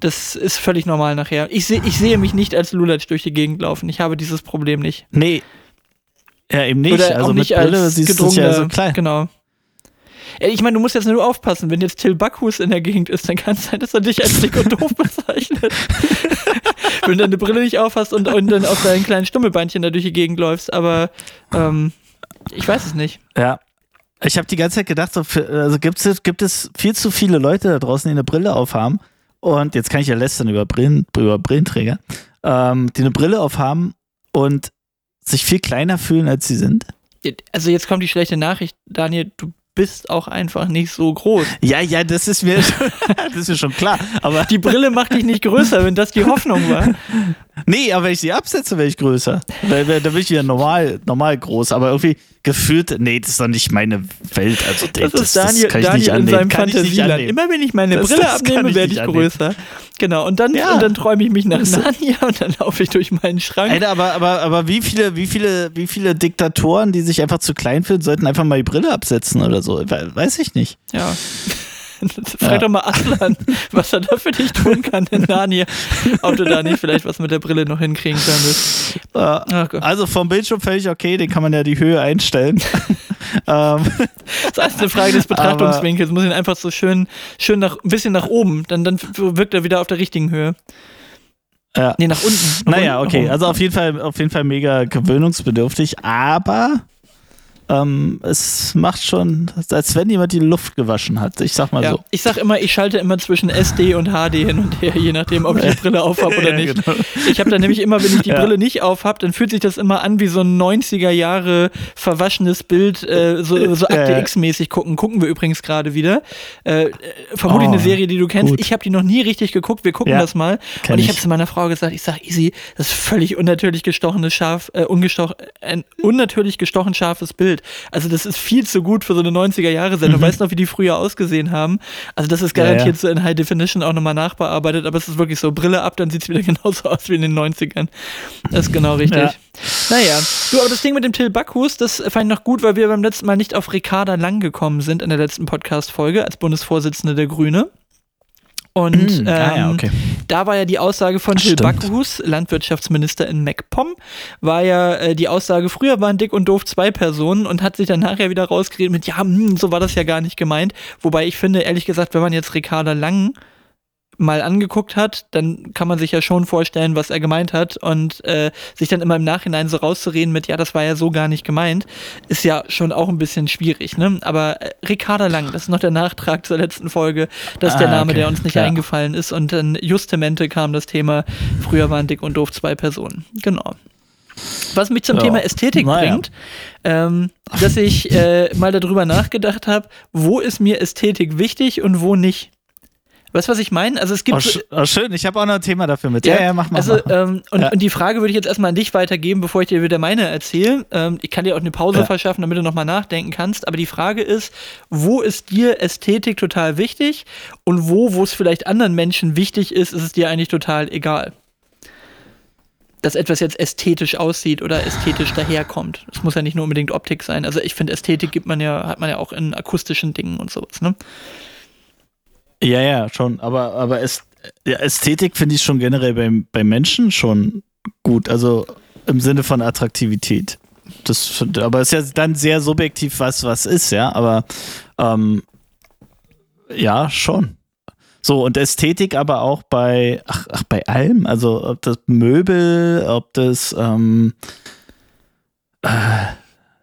das ist völlig normal nachher. Ich, seh, ich sehe mich nicht als Lulatsch durch die Gegend laufen. Ich habe dieses Problem nicht. nee. Ja, eben nicht. Oder also auch mit nicht Brille als siehst du ja so klein. Genau. Ich meine, du musst jetzt nur aufpassen, wenn jetzt Till Backhus in der Gegend ist, dann kann es sein, dass er dich als dick und doof bezeichnet. *laughs* wenn du deine Brille nicht aufhast und, und dann auf deinen kleinen Stummelbeinchen da durch die Gegend läufst, aber ähm, ich weiß es nicht. Ja. Ich habe die ganze Zeit gedacht, so also gibt es, gibt es viel zu viele Leute da draußen, die eine Brille aufhaben. Und jetzt kann ich ja lästern über, Brillen, über Brillenträger, ähm, die eine Brille aufhaben und sich viel kleiner fühlen, als sie sind. Also jetzt kommt die schlechte Nachricht, Daniel, du bist auch einfach nicht so groß. Ja, ja, das ist mir, *laughs* das ist mir schon klar. Aber Die Brille macht dich nicht größer, wenn das die Hoffnung war. nee, aber wenn ich sie absetze, wäre ich größer. Weil, weil, da bin ich ja normal, normal groß. Aber irgendwie gefühlt, nee, das ist doch nicht meine Welt. Also, Das, das, ist Daniel, kann ich Daniel nicht in annehmen. seinem Kann ich Fantasieland. Immer wenn ich meine Das- Brille das abnehme, ich werde ich annehmen. größer. Genau, und dann, Ja. und dann träume ich mich nach *laughs* Das- Narnia und dann laufe ich durch meinen Schrank. Alter, aber, aber, aber wie viele, wie viele, wie viele Diktatoren, die sich einfach zu klein fühlen, sollten einfach mal die Brille absetzen oder so? We- Weiß ich nicht. Ja. *laughs* Frag doch mal Aslan, was er da für dich tun kann in Narnia. Ob du da nicht vielleicht was mit der Brille noch hinkriegen könntest. Gott. Also vom Bildschirm völlig okay, den kann man ja die Höhe einstellen. *laughs* ähm, Das ist eine Frage des Betrachtungswinkels. Muss ihn einfach so schön, schön nach, ein bisschen nach oben. Dann, dann wirkt er wieder auf der richtigen Höhe. ja. Nee, nach unten. Nach Naja, unten, okay. Also auf jeden Fall, auf jeden Fall mega gewöhnungsbedürftig, aber ähm, es macht schon, als wenn jemand die Luft gewaschen hat. Ich sag mal Ja, so. ich sag immer, ich schalte immer zwischen SD und HD hin und her, je nachdem, ob ich die Brille auf habe oder Ja, nicht. genau. Ich habe dann nämlich immer, wenn ich die Ja. Brille nicht auf habe, dann fühlt sich das immer an wie so ein 90er Jahre verwaschenes Bild, äh, so, so Akte. X-mäßig gucken. Gucken wir übrigens gerade wieder. Äh, äh, vermutlich Oh, eine Serie, die du kennst. gut. Ich habe die noch nie richtig geguckt. Wir gucken das mal. kenn und ich ich. habe zu meiner Frau gesagt, ich sag, easy, das ist völlig unnatürlich gestochenes Schaf, äh, ungestoch, ein unnatürlich gestochen scharfes Bild. Also das ist viel zu gut für so eine 90er-Jahre-Sendung. Weißt du noch, wie die früher ausgesehen haben? Also das ist Mhm. Ja, garantiert ja. so in High Definition auch nochmal nachbearbeitet, aber es ist wirklich so, Brille ab, dann sieht es wieder *laughs* genauso aus wie in den 90ern. Das ist genau richtig. Ja. Naja, du, aber das Ding mit dem Till Backhus, das fand ich noch gut, weil wir beim letzten Mal nicht auf Ricarda Lang gekommen sind in der letzten Podcast-Folge als Bundesvorsitzende der Grüne. Und Mm, ah ja, ähm, okay. da war ja die Aussage von Till Stimmt. Backhus, Landwirtschaftsminister in MacPom, war ja äh, die Aussage, früher waren dick und doof zwei Personen und hat sich dann nachher wieder rausgeredet mit, ja, hm, so war das ja gar nicht gemeint. Wobei ich finde, ehrlich gesagt, wenn man jetzt Ricarda Lang mal angeguckt hat, dann kann man sich ja schon vorstellen, was er gemeint hat und äh, sich dann immer im Nachhinein so rauszureden mit, ja, das war ja so gar nicht gemeint, ist ja schon auch ein bisschen schwierig, ne? Aber äh, Ricarda Lang, das ist noch der Nachtrag zur letzten Folge, das ist der Ah, Name, okay. der uns nicht Ja. eingefallen ist und dann Justemente kam das Thema, früher waren dick und doof zwei Personen. Genau. Was mich zum Ja. Thema Ästhetik Naja. bringt, ähm, dass ich äh, mal darüber nachgedacht habe, wo ist mir Ästhetik wichtig und wo nicht. Weißt du, was ich meine? Also es gibt Oh, sch oh, schön, ich habe auch noch ein Thema dafür mit. Ja, ja, mach mal. Also, ähm, und, Ja. und die Frage würde ich jetzt erstmal an dich weitergeben, bevor ich dir wieder meine erzähle. Ähm, ich kann dir auch eine Pause Ja. verschaffen, damit du nochmal nachdenken kannst. Aber die Frage ist, wo ist dir Ästhetik total wichtig und wo, wo es vielleicht anderen Menschen wichtig ist, ist es dir eigentlich total egal? Dass etwas jetzt ästhetisch aussieht oder ästhetisch daherkommt. Es muss ja nicht nur unbedingt Optik sein. Also ich finde, Ästhetik gibt man ja, hat man ja auch in akustischen Dingen und sowas, ne? Ja, ja, schon. Aber, aber Ästhetik finde ich schon generell beim, beim Menschen schon gut. Also im Sinne von Attraktivität. Das, aber es ist ja dann sehr subjektiv, was was ist, ja. Aber ähm, ja, schon. So, und Ästhetik aber auch bei, ach, ach, bei allem. Also ob das Möbel, ob das ähm, äh,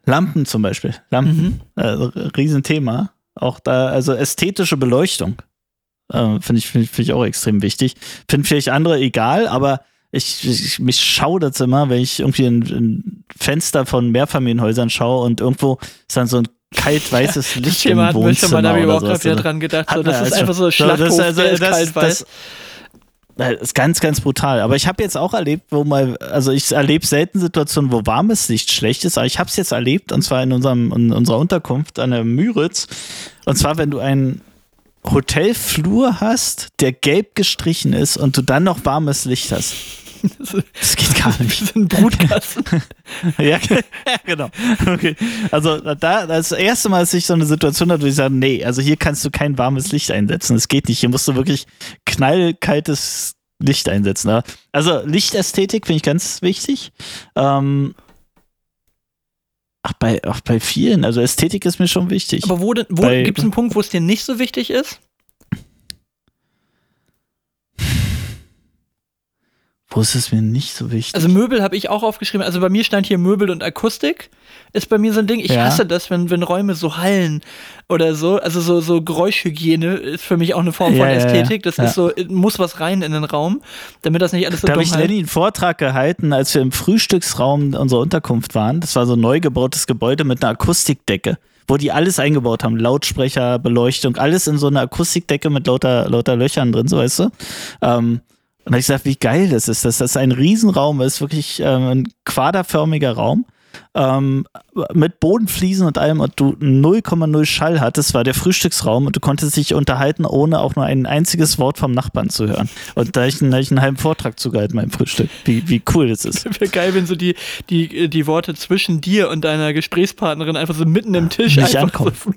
Lampen zum Beispiel. Lampen. Mhm. Also, Riesenthema. Auch da, also ästhetische Beleuchtung. Äh, Finde ich, find, ich- find ich auch extrem wichtig. Finde vielleicht andere egal, aber ich, ich mich schaudert immer, wenn ich irgendwie in, in Fenster von Mehrfamilienhäusern schaue und irgendwo ist dann so ein kalt weißes Das *laughs* Licht im Thema Wohnzimmer da habe ich oder überhaupt gerade wieder dran gedacht. So, das ist also- einfach so ein *laughs* das- Schlachthof, also, der ist das- kalt-weiß. das- das ist ganz, ganz brutal. Aber ich habe jetzt auch erlebt, wo mal, also ich erlebe selten Situationen, wo warmes Licht schlecht ist, aber ich habe es jetzt erlebt, und zwar in, unserem, in unserer Unterkunft an der Müritz. Und zwar, wenn du einen Hotelflur hast, der gelb gestrichen ist und du dann noch warmes Licht hast. *laughs* Das geht gar nicht. sind ein Brutkasten. *laughs* *laughs* ja, genau. Okay. Also da, das erste Mal, dass ich so eine Situation hatte, wo ich sage, nee, also hier kannst du kein warmes Licht einsetzen. Das geht nicht. Hier musst du wirklich knallkaltes Licht einsetzen. Also Lichtästhetik finde ich ganz wichtig. Ähm, ach, bei, auch bei vielen. Also Ästhetik ist mir schon wichtig. Aber wo, wo gibt es einen Punkt, wo es dir nicht so wichtig ist? Wo ist es mir nicht so wichtig? Also Möbel habe ich auch aufgeschrieben. Also bei mir stand hier Möbel und Akustik. Ist bei mir so ein Ding. Ich Ja. hasse das, wenn, wenn Räume so hallen oder so. Also so, so Geräuschhygiene ist für mich auch eine Form von Ja, ja. Ästhetik. Das Ja. ist so, muss was rein in den Raum, damit das nicht alles so da habe dumm ich. Lenny einen Vortrag gehalten, als wir im Frühstücksraum unserer Unterkunft waren. Das war so ein neu gebautes Gebäude mit einer Akustikdecke, wo die alles eingebaut haben. Lautsprecher, Beleuchtung, alles in so einer Akustikdecke mit lauter, lauter Löchern drin, so weißt du. Ähm, und da hab ich gesagt, wie geil das ist, dass das ein Riesenraum ist, wirklich ähm, ein quaderförmiger Raum. Ähm, mit Bodenfliesen und allem und du 0,0 Schall hattest, war der Frühstücksraum und du konntest dich unterhalten, ohne auch nur ein einziges Wort vom Nachbarn zu hören. Und da hab ich, ich einen halben Vortrag zugehalten beim Frühstück. Wie, wie cool das ist. Wäre geil, wenn so die, die, die Worte zwischen dir und deiner Gesprächspartnerin einfach so mitten im Tisch Nicht einfach ankommen. so,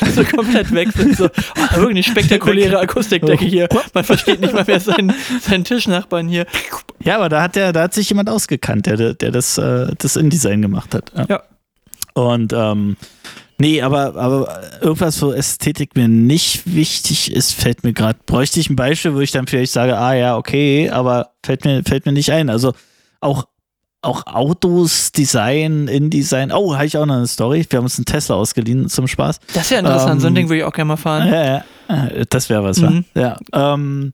*laughs* so komplett weg sind. So, oh, wirklich eine spektakuläre Akustikdecke hier. Man versteht nicht mal mehr seinen, seinen Tischnachbarn hier. Ja, aber da hat der, da hat sich jemand ausgekannt, der, der das, äh, das InDesign gemacht hat. Ja. Ja. Und ähm, nee, aber, aber irgendwas, wo Ästhetik mir nicht wichtig ist, fällt mir gerade, bräuchte ich ein Beispiel, wo ich dann vielleicht sage, ah ja, okay, aber fällt mir, fällt mir nicht ein. Also auch, auch Autos, Design, InDesign. Oh, habe ich auch noch eine Story. Wir haben uns einen Tesla ausgeliehen zum Spaß. Das ist ja interessant. so ein Ähm, Ding würde ich auch gerne mal fahren. Ja, ja, ja. Das wäre was, Mhm. Ja. Ähm,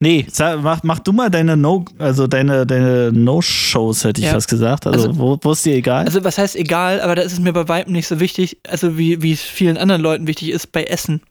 nee, sag, mach, mach du mal deine No, also deine, deine No-Shows, hätte ich Ja. fast gesagt. Also, Also- wo, wo ist dir egal? Also was heißt egal, aber da ist es mir bei Weitem nicht so wichtig, also wie, wie es vielen anderen Leuten wichtig ist bei Essen.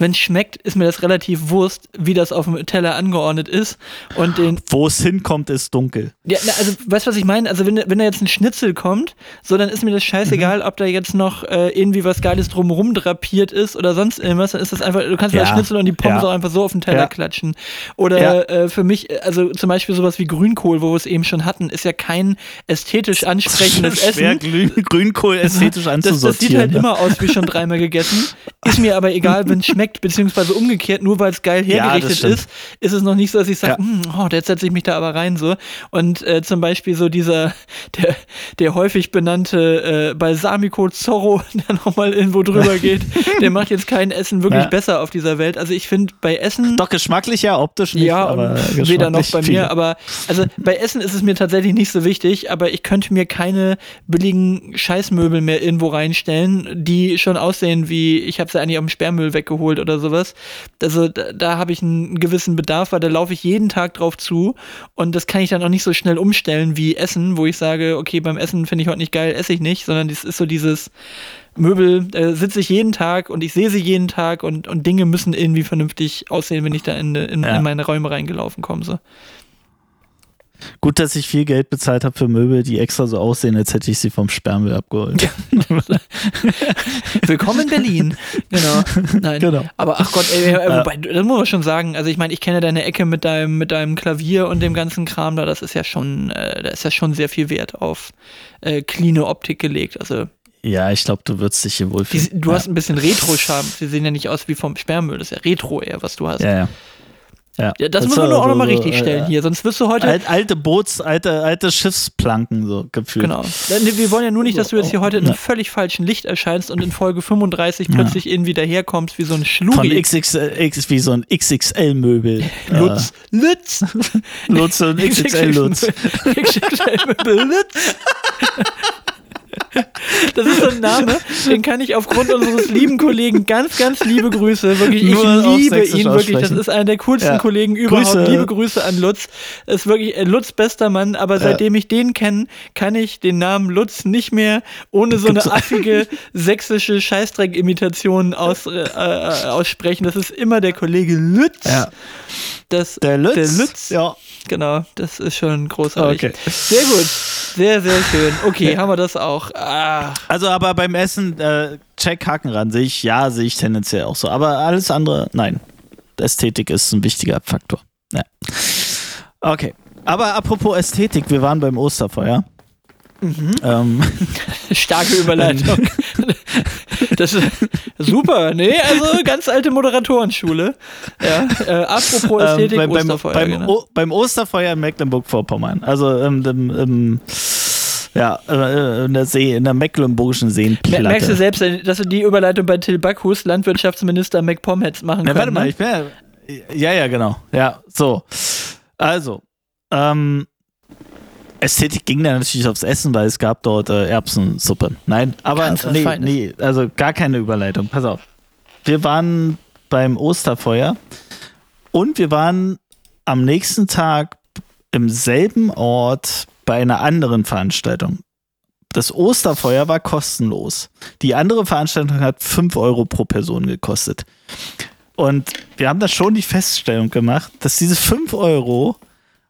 Wenn es schmeckt, ist mir das relativ Wurst, wie das auf dem Teller angeordnet ist. Und den, wo es hinkommt, ist dunkel. ja, na, also weißt du, was ich meine? Also wenn, wenn da jetzt ein Schnitzel kommt, so dann ist mir das scheißegal, ob da jetzt noch äh, irgendwie was Geiles drumherum drapiert ist oder sonst irgendwas, dann ist das einfach, du kannst Ja. das Schnitzel und die Pommes Ja. auch einfach so auf den Teller Ja. klatschen. Oder äh, für mich, also zum Beispiel sowas wie Grünkohl, wo wir es eben schon hatten, ist ja kein ästhetisch ansprechendes *laughs* Essen. Grün, Grünkohl ästhetisch Das, das anzusortieren. sieht halt immer aus wie schon dreimal gegessen. Ist mir aber egal, wenn es *laughs* schmeckt, beziehungsweise umgekehrt, nur weil es geil Ja, hergerichtet stimmt. ist, ist es noch nicht so, dass ich sage, Ja. "Hm, oh, jetzt setze ich mich da aber rein so. Und äh, zum Beispiel so dieser, *laughs* der, der häufig benannte äh, Balsamico Zorro, *laughs* der nochmal irgendwo drüber *laughs* geht, der macht jetzt kein Essen wirklich Ja. besser auf dieser Welt. Also ich finde bei Essen. Doch geschmacklich ja, optisch nicht. Ja, aber weder noch bei viel. mir, aber also bei Essen ist es mir tatsächlich nicht so wichtig, aber ich könnte mir keine billigen Scheißmöbel mehr irgendwo reinstellen, die schon aussehen wie, ich habe sie eigentlich am Sperrmüll weggeholt oder sowas. Also da, da habe ich einen gewissen Bedarf, weil da laufe ich jeden Tag drauf zu und das kann ich dann auch nicht so schnell umstellen wie Essen, wo ich sage, okay, beim Essen finde ich heute nicht geil, esse ich nicht, sondern das ist so dieses Möbel, da sitze ich jeden Tag und ich sehe sie jeden Tag und, und Dinge müssen irgendwie vernünftig aussehen, wenn ich da in, in, Ja. in meine Räume reingelaufen komme. So. Gut, dass ich viel Geld bezahlt habe für Möbel, die extra so aussehen, als hätte ich sie vom Sperrmüll abgeholt. *laughs* Willkommen in Berlin. Genau. Nein. Genau. Aber ach Gott, ey, äh, wobei, das muss man schon sagen. Also ich meine, ich kenne deine Ecke mit deinem, mit deinem Klavier und dem ganzen Kram da. Das ist ja schon, äh, da ist ja schon sehr viel Wert auf äh, clean Optik gelegt. Also Ja, ich glaube, du würdest dich hier die, wohlfühlen. du ja. hast ein bisschen Retro-Charme. Sie sehen ja nicht aus wie vom Sperrmüll. Das ist ja Retro eher, was du hast. Ja, ja. Ja, Ja, das ist müssen wir nur auch so- nochmal so, richtig stellen äh, hier. Sonst wirst du heute. Alt, alte Boots, alte, alte Schiffsplanken, so gefühlt. Genau. Wir wollen ja nur nicht, dass du jetzt hier heute in einem Ja. völlig falschen Licht erscheinst und in Folge 35 plötzlich irgendwie daherkommst wie so ein Von Schlugi. XXL, wie so ein XXL-Möbel. Lutz. *laughs* Lutz. Äh, Lutz und XXL-Lutz. XXL Lutz. *laughs* *laughs* Das ist so ein Name, den kann ich aufgrund unseres lieben Kollegen ganz, ganz liebe Grüße. Wirklich, ich Nur liebe ihn wirklich. Das ist einer der coolsten Ja. Kollegen überhaupt. Grüße. Liebe Grüße an Lutz. Das ist wirklich äh, Lutz bester Mann, aber seitdem ich den kenne, kann ich den Namen Lutz nicht mehr ohne so eine affige sächsische Scheißdreck-Imitation aus, äh, äh, aussprechen. Das ist immer der Kollege Lutz. Ja. Das, Der Lutz. Der Lutz. Ja. Genau, das ist schon großartig. Okay. Sehr gut. Sehr, sehr schön. Okay, haben wir das auch. Ah, Also, aber beim Essen, äh, check Haken ran, sehe ich, ja, sehe ich tendenziell auch so. Aber alles andere, nein. Ästhetik ist ein wichtiger Faktor. Ja. Okay. Aber apropos Ästhetik, wir waren beim Osterfeuer. Ähm, *laughs* starke Überleitung. *laughs* Das ist super. Nee, also ganz alte Moderatorenschule. Ja, äh, apropos Ästhetik, ähm, beim, Osterfeuer. beim, genau. o, beim Osterfeuer in Mecklenburg-Vorpommern. Also ähm, im, ja, äh, in der See, in der Mecklenburgischen Seenplatte. Merkst du selbst, dass du die Überleitung bei Till Backhus, Landwirtschaftsminister McPom, hättest machen Ja, können? warte mal, ne? ich bin ja, ja, ja, genau. Ja, so. Also, ähm, Ästhetik ging dann natürlich aufs Essen, weil es gab dort äh, Erbsensuppe. Nein, aber nee, nee, also gar keine Überleitung. Pass auf. Wir waren beim Osterfeuer und wir waren am nächsten Tag im selben Ort bei einer anderen Veranstaltung. Das Osterfeuer war kostenlos. Die andere Veranstaltung hat 5 Euro pro Person gekostet. Und wir haben da schon die Feststellung gemacht, dass diese 5 Euro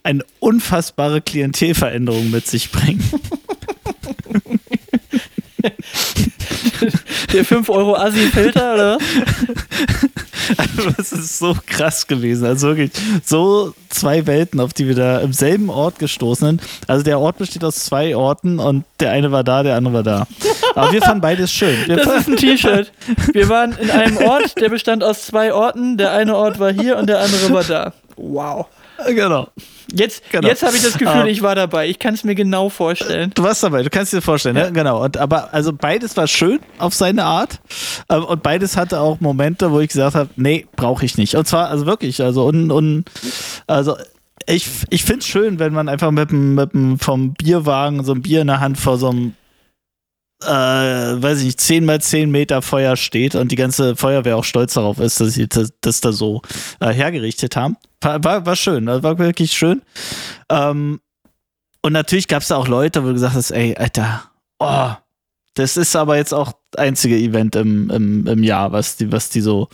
eine unfassbare Klientelveränderung mit sich bringen. Der 5 Euro Assi-Filter, oder? Also das ist so krass gewesen. Also wirklich so zwei Welten, auf die wir da im selben Ort gestoßen sind. Also der Ort besteht aus zwei Orten und der eine war da, der andere war da. Aber wir fanden beides schön. Wir Das ist ein T-Shirt. Wir waren in einem Ort, der bestand aus zwei Orten. Der eine Ort war hier und der andere war da. Wow. Genau. Jetzt, Genau. jetzt habe ich das Gefühl, Ähm. ich war dabei. Ich kann es mir genau vorstellen. Du warst dabei, du kannst dir vorstellen, ne? Genau. Und, aber also beides war schön auf seine Art. Ähm, und beides hatte auch Momente, wo ich gesagt habe, nee, brauche ich nicht. Und zwar, also wirklich, also und, und also ich, ich finde es schön, wenn man einfach mit dem, mit dem vom Bierwagen so ein Bier in der Hand vor so einem äh, weiß ich nicht, 10 mal 10 Meter Feuer steht und die ganze Feuerwehr auch stolz darauf ist, dass sie das, das da so äh, hergerichtet haben. War, war, schön, also war wirklich schön. Ähm, und natürlich gab es da auch Leute, wo du gesagt hast, ey, Alter, oh, das ist aber jetzt auch das einzige Event im, im, im Jahr, was die, was die so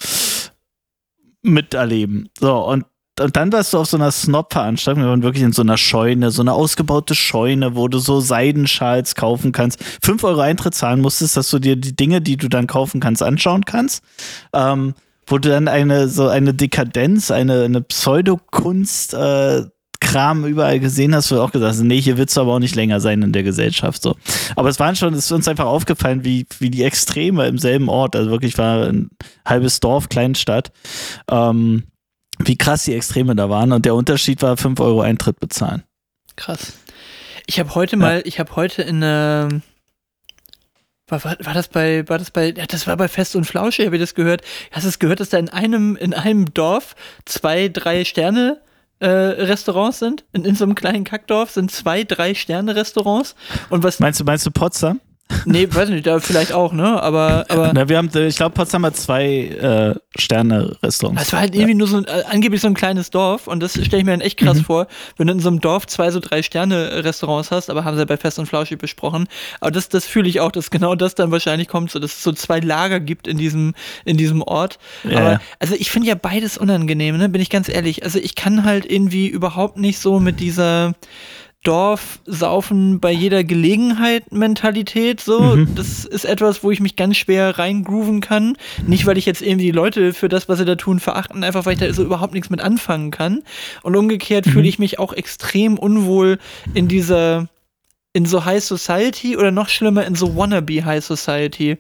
miterleben. So, und, und dann warst du auf so einer Snob-Veranstaltung, wir waren wirklich in so einer Scheune, so eine ausgebaute Scheune, wo du so Seidenschals kaufen kannst. Fünf Euro Eintritt zahlen musstest, dass du dir die Dinge, die du dann kaufen kannst, anschauen kannst. Ähm, wo du dann eine so eine Dekadenz, eine, eine Pseudokunst, äh, Kram überall gesehen hast, wo du auch gesagt hast, nee, hier willst du aber auch nicht länger sein in der Gesellschaft. So. Aber es waren schon, es ist uns einfach aufgefallen, wie, wie die Extreme im selben Ort, also wirklich war ein halbes Dorf, Kleinstadt, ähm, wie krass die Extreme da waren. Und der Unterschied war 5 Euro Eintritt bezahlen. Krass. Ich habe heute mal, ich habe heute in ähm, war, war, war das bei, war das bei, ja, das war bei Fest und Flauschig, habe ich das gehört. Hast du es gehört, dass da in einem, in einem Dorf zwei, drei Sterne äh, Restaurants sind? In, in so einem kleinen Kackdorf sind zwei, drei Sterne Restaurants. Und was, Meinst du, meinst du Potsdam? Nee, weiß nicht, da vielleicht auch, ne? Aber, aber Na, wir haben, ich glaube, Potsdam hat zwei äh, Sterne-Restaurants. Es war halt irgendwie nur so ein, äh, angeblich so ein kleines Dorf und das stelle ich mir dann echt krass vor, wenn du in so einem Dorf zwei so drei Sterne Restaurants hast, aber haben sie ja bei Fest und Flauschig besprochen. Aber das, das fühle ich auch, dass genau das dann wahrscheinlich kommt, so dass es so zwei Lager gibt in diesem, in diesem Ort. Ja. Aber also ich finde ja beides unangenehm, ne? Bin ich ganz ehrlich. Also ich kann halt irgendwie überhaupt nicht so mit dieser Dorfsaufen bei jeder Gelegenheit Mentalität so. Mhm. Das ist etwas, wo ich mich ganz schwer reingrooven kann. Nicht, weil ich jetzt irgendwie die Leute für das, was sie da tun, verachten, einfach weil ich da so überhaupt nichts mit anfangen kann. Und umgekehrt Mhm. fühle ich mich auch extrem unwohl in dieser, in so High Society oder noch schlimmer in so Wannabe High Society.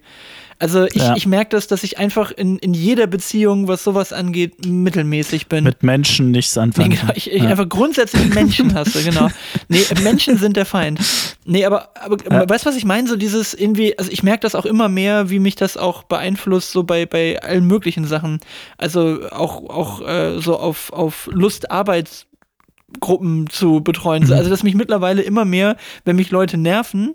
Also ich, Ja. ich merke das, dass ich einfach in, in jeder Beziehung, was sowas angeht, mittelmäßig bin. Mit Menschen nichts Nee, anfangen. genau, kann. ich, ich Ja. einfach grundsätzlich Menschen *laughs* hasse, genau. Nee, Menschen sind der Feind. Nee, aber, aber Ja. weißt du, was ich meine? So dieses irgendwie, also ich merke das auch immer mehr, wie mich das auch beeinflusst, so bei, bei allen möglichen Sachen. Also auch, auch äh, so auf, auf Lust, Arbeitsgruppen zu betreuen. Mhm. Also, dass mich mittlerweile immer mehr, wenn mich Leute nerven,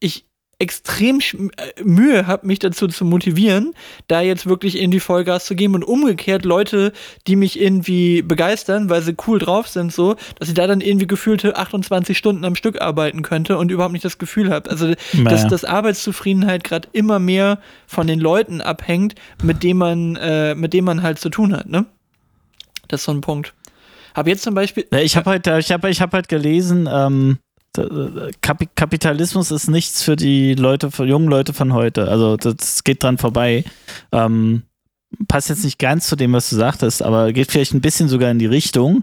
ich extrem äh, Mühe habe, mich dazu zu motivieren, da jetzt wirklich irgendwie Vollgas zu geben und umgekehrt Leute, die mich irgendwie begeistern, weil sie cool drauf sind, so, dass ich da dann irgendwie gefühlte 28 Stunden am Stück arbeiten könnte und überhaupt nicht das Gefühl habe. Also, dass, Naja. dass Arbeitszufriedenheit gerade immer mehr von den Leuten abhängt, mit denen man, äh, mit denen man halt zu tun hat, ne? Das ist so ein Punkt. Hab jetzt zum Beispiel. Ja, ich habe halt, ich habe, ich habe halt gelesen, ähm, Kapitalismus ist nichts für die Leute, für jungen Leute von heute. Also das geht dran vorbei. Ähm, passt jetzt nicht ganz zu dem, was du sagtest, aber geht vielleicht ein bisschen sogar in die Richtung.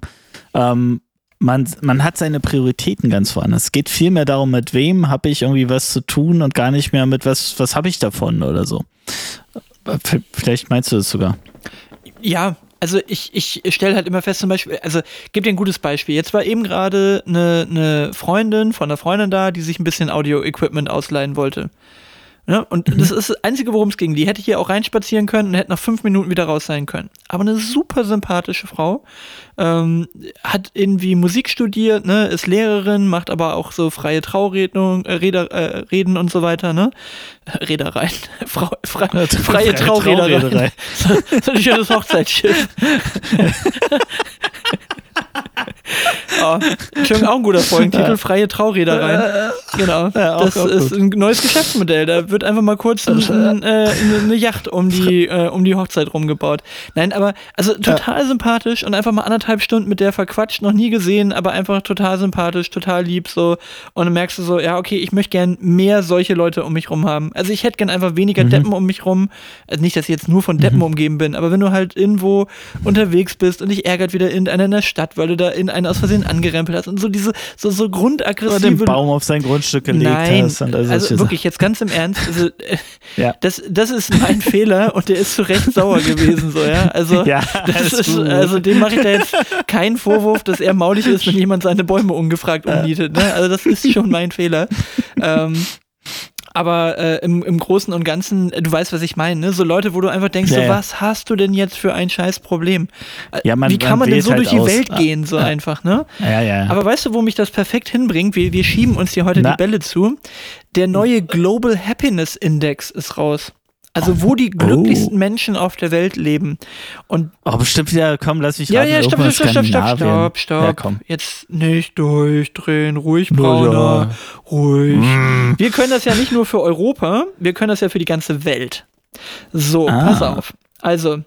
Ähm, man, man hat seine Prioritäten ganz woanders. Es geht viel mehr darum, mit wem habe ich irgendwie was zu tun und gar nicht mehr mit was, was habe ich davon oder so. V- Vielleicht meinst du das sogar. Ja, also ich, ich stelle halt immer fest, zum Beispiel, also gib dir ein gutes Beispiel. Jetzt war eben gerade eine, eine Freundin von einer Freundin da, die sich ein bisschen Audio-Equipment ausleihen wollte. Und Ne? Und das ist das Einzige, worum es ging. Die hätte hier auch reinspazieren können und hätte nach fünf Minuten wieder raus sein können. Aber eine super sympathische Frau. Ähm, hat irgendwie Musik studiert, ne? ist Lehrerin, macht aber auch so freie Traurednung, äh, Reder, äh, Reden und so weiter. Ne? *laughs* Reedereien. *laughs* Frau, fre freie, freie Traureederei. So, so ein schönes Hochzeitsschiff. *laughs* oh, schon auch ein guter Folgentitel, freie Traureederei. Genau. Ja, auch- das ist ein neues Geschäftsmodell. Da wird einfach mal kurz ein, ein, äh, eine Yacht um die, äh, um die Hochzeit rumgebaut. Nein, aber also total sympathisch und einfach mal anderthalb Stunden mit der verquatscht, noch nie gesehen, aber einfach total sympathisch, total lieb so. Und dann merkst du so, ja, okay, ich möchte gern mehr solche Leute um mich rum haben. Also ich hätte gern einfach weniger Mhm. Deppen um mich rum. Also nicht, dass ich jetzt nur von Deppen umgeben bin, aber wenn du halt irgendwo unterwegs bist und dich ärgert wieder irgendeiner in der Stadt, weil du da in einen aus Versehen angerempelt hast und so diese, so, so Oder grundaggressive den Baum auf sein Grundstück gelegt Nein, hast. Und also Sachen. wirklich, jetzt ganz im Ernst, also, *laughs* Ja. das, das ist mein Fehler und der ist zu Recht sauer gewesen, so, ja. Also, *laughs* Ja, das ist, gut. also dem mache ich da jetzt keinen Vorwurf, dass er maulig ist, wenn jemand seine Bäume ungefragt umnietet, ne? Also, das ist schon mein Fehler. Ähm, aber äh, im, im Großen und Ganzen, äh, du weißt, was ich meine, ne? So Leute, wo du einfach denkst, Ja, so, was hast du denn jetzt für ein scheiß Problem? Äh, Ja, man- Wie kann man man denn so halt durch die aus. Welt Ah, gehen, so ja. einfach, ne? Ja, ja. Aber weißt du, wo mich das perfekt hinbringt? Wir, wir schieben uns hier heute Na. die Bälle zu. Der neue Global Happiness Index ist raus. Also wo die glücklichsten Menschen auf der Welt leben. Und oh, bestimmt wieder, komm, lass mich ja, raten, ja, stopp, in stopp, stopp, stopp, stopp, Skandinavien. stopp, stopp. Ja, komm. Jetzt nicht durchdrehen, ruhig, Ja, Brauner, ruhig. Mm. Wir können das ja nicht nur für Europa, wir können das ja für die ganze Welt. So, Ah. pass auf. Also,